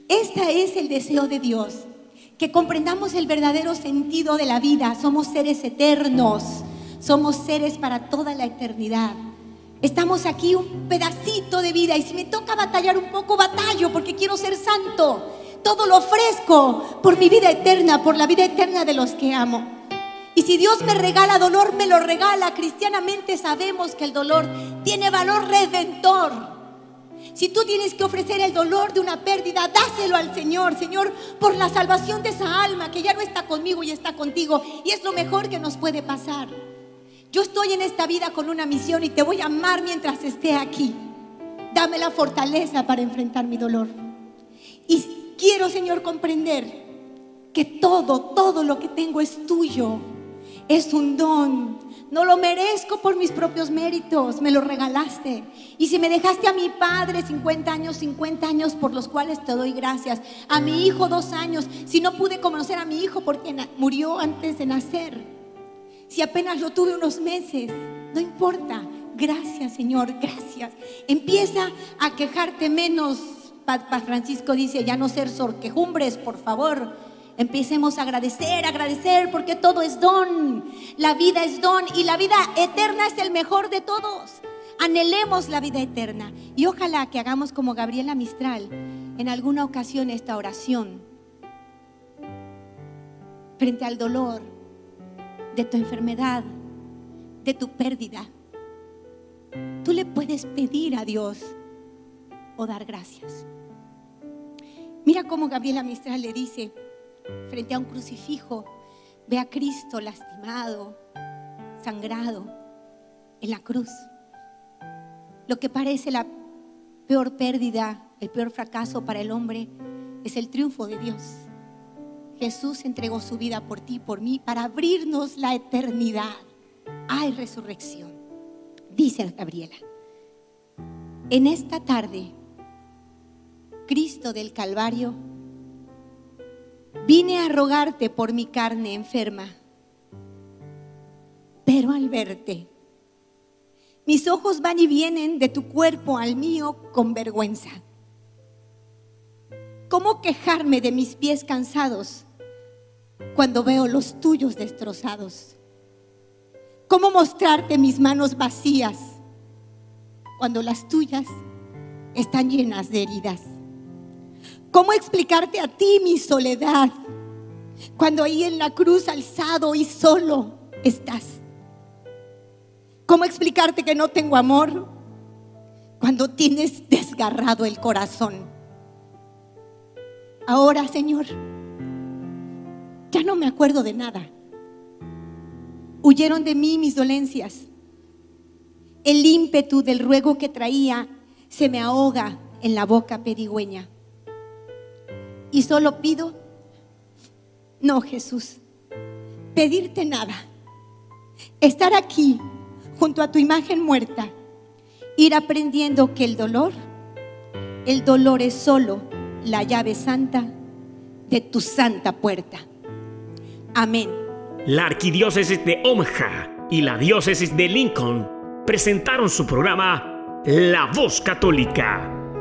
Este es el deseo de Dios que comprendamos el verdadero sentido de la vida. Somos seres eternos, somos seres para toda la eternidad. Estamos aquí un pedacito de vida y si me toca batallar un poco, batallo porque quiero ser santo. Todo lo ofrezco por mi vida eterna, por la vida eterna de los que amo. Y si Dios me regala dolor, me lo regala. Cristianamente sabemos que el dolor tiene valor redentor. Si tú tienes que ofrecer el dolor de una pérdida, dáselo al Señor, Señor, por la salvación de esa alma que ya no está conmigo y está contigo. Y es lo mejor que nos puede pasar. Yo estoy en esta vida con una misión y te voy a amar mientras esté aquí. Dame la fortaleza para enfrentar mi dolor. Y quiero, Señor, comprender que todo, todo lo que tengo es tuyo. Es un don no lo merezco por mis propios méritos, me lo regalaste. Y si me dejaste a mi padre 50 años, 50 años por los cuales te doy gracias. A mi hijo dos años, si no pude conocer a mi hijo porque murió antes de nacer. Si apenas lo tuve unos meses, no importa. Gracias Señor, gracias. Empieza a quejarte menos. Papa Francisco dice, ya no ser sorquejumbres, por favor Empecemos a agradecer, agradecer, porque todo es don. La vida es don y la vida eterna es el mejor de todos. Anhelemos la vida eterna y ojalá que hagamos como Gabriela Mistral en alguna ocasión esta oración frente al dolor de tu enfermedad, de tu pérdida. Tú le puedes pedir a Dios o dar gracias. Mira cómo Gabriela Mistral le dice, frente a un crucifijo, ve a Cristo lastimado, sangrado en la cruz. Lo que parece la peor pérdida, el peor fracaso para el hombre, es el triunfo de Dios. Jesús entregó su vida por ti por mí para abrirnos la eternidad. Hay resurrección, dice Gabriela. En esta tarde, Cristo del Calvario Vine a rogarte por mi carne enferma, pero al verte, mis ojos van y vienen de tu cuerpo al mío con vergüenza. ¿Cómo quejarme de mis pies cansados cuando veo los tuyos destrozados? ¿Cómo mostrarte mis manos vacías cuando las tuyas están llenas de heridas? ¿Cómo explicarte a ti mi soledad Cuando ahí en la cruz alzado y solo estás. ¿Cómo explicarte que no tengo amor? Cuando tienes desgarrado el corazón. Ahora, Señor, ya no me acuerdo de nada. Huyeron de mí mis dolencias. El ímpetu del ruego que traía se me ahoga en la boca pedigüeña. Y solo pido, no Jesús, pedirte nada. Estar aquí junto a tu imagen muerta, ir aprendiendo que el dolor, el dolor es solo la llave santa de tu santa puerta. Amén. La arquidiócesis de Omaha y la diócesis de Lincoln presentaron su programa La Voz Católica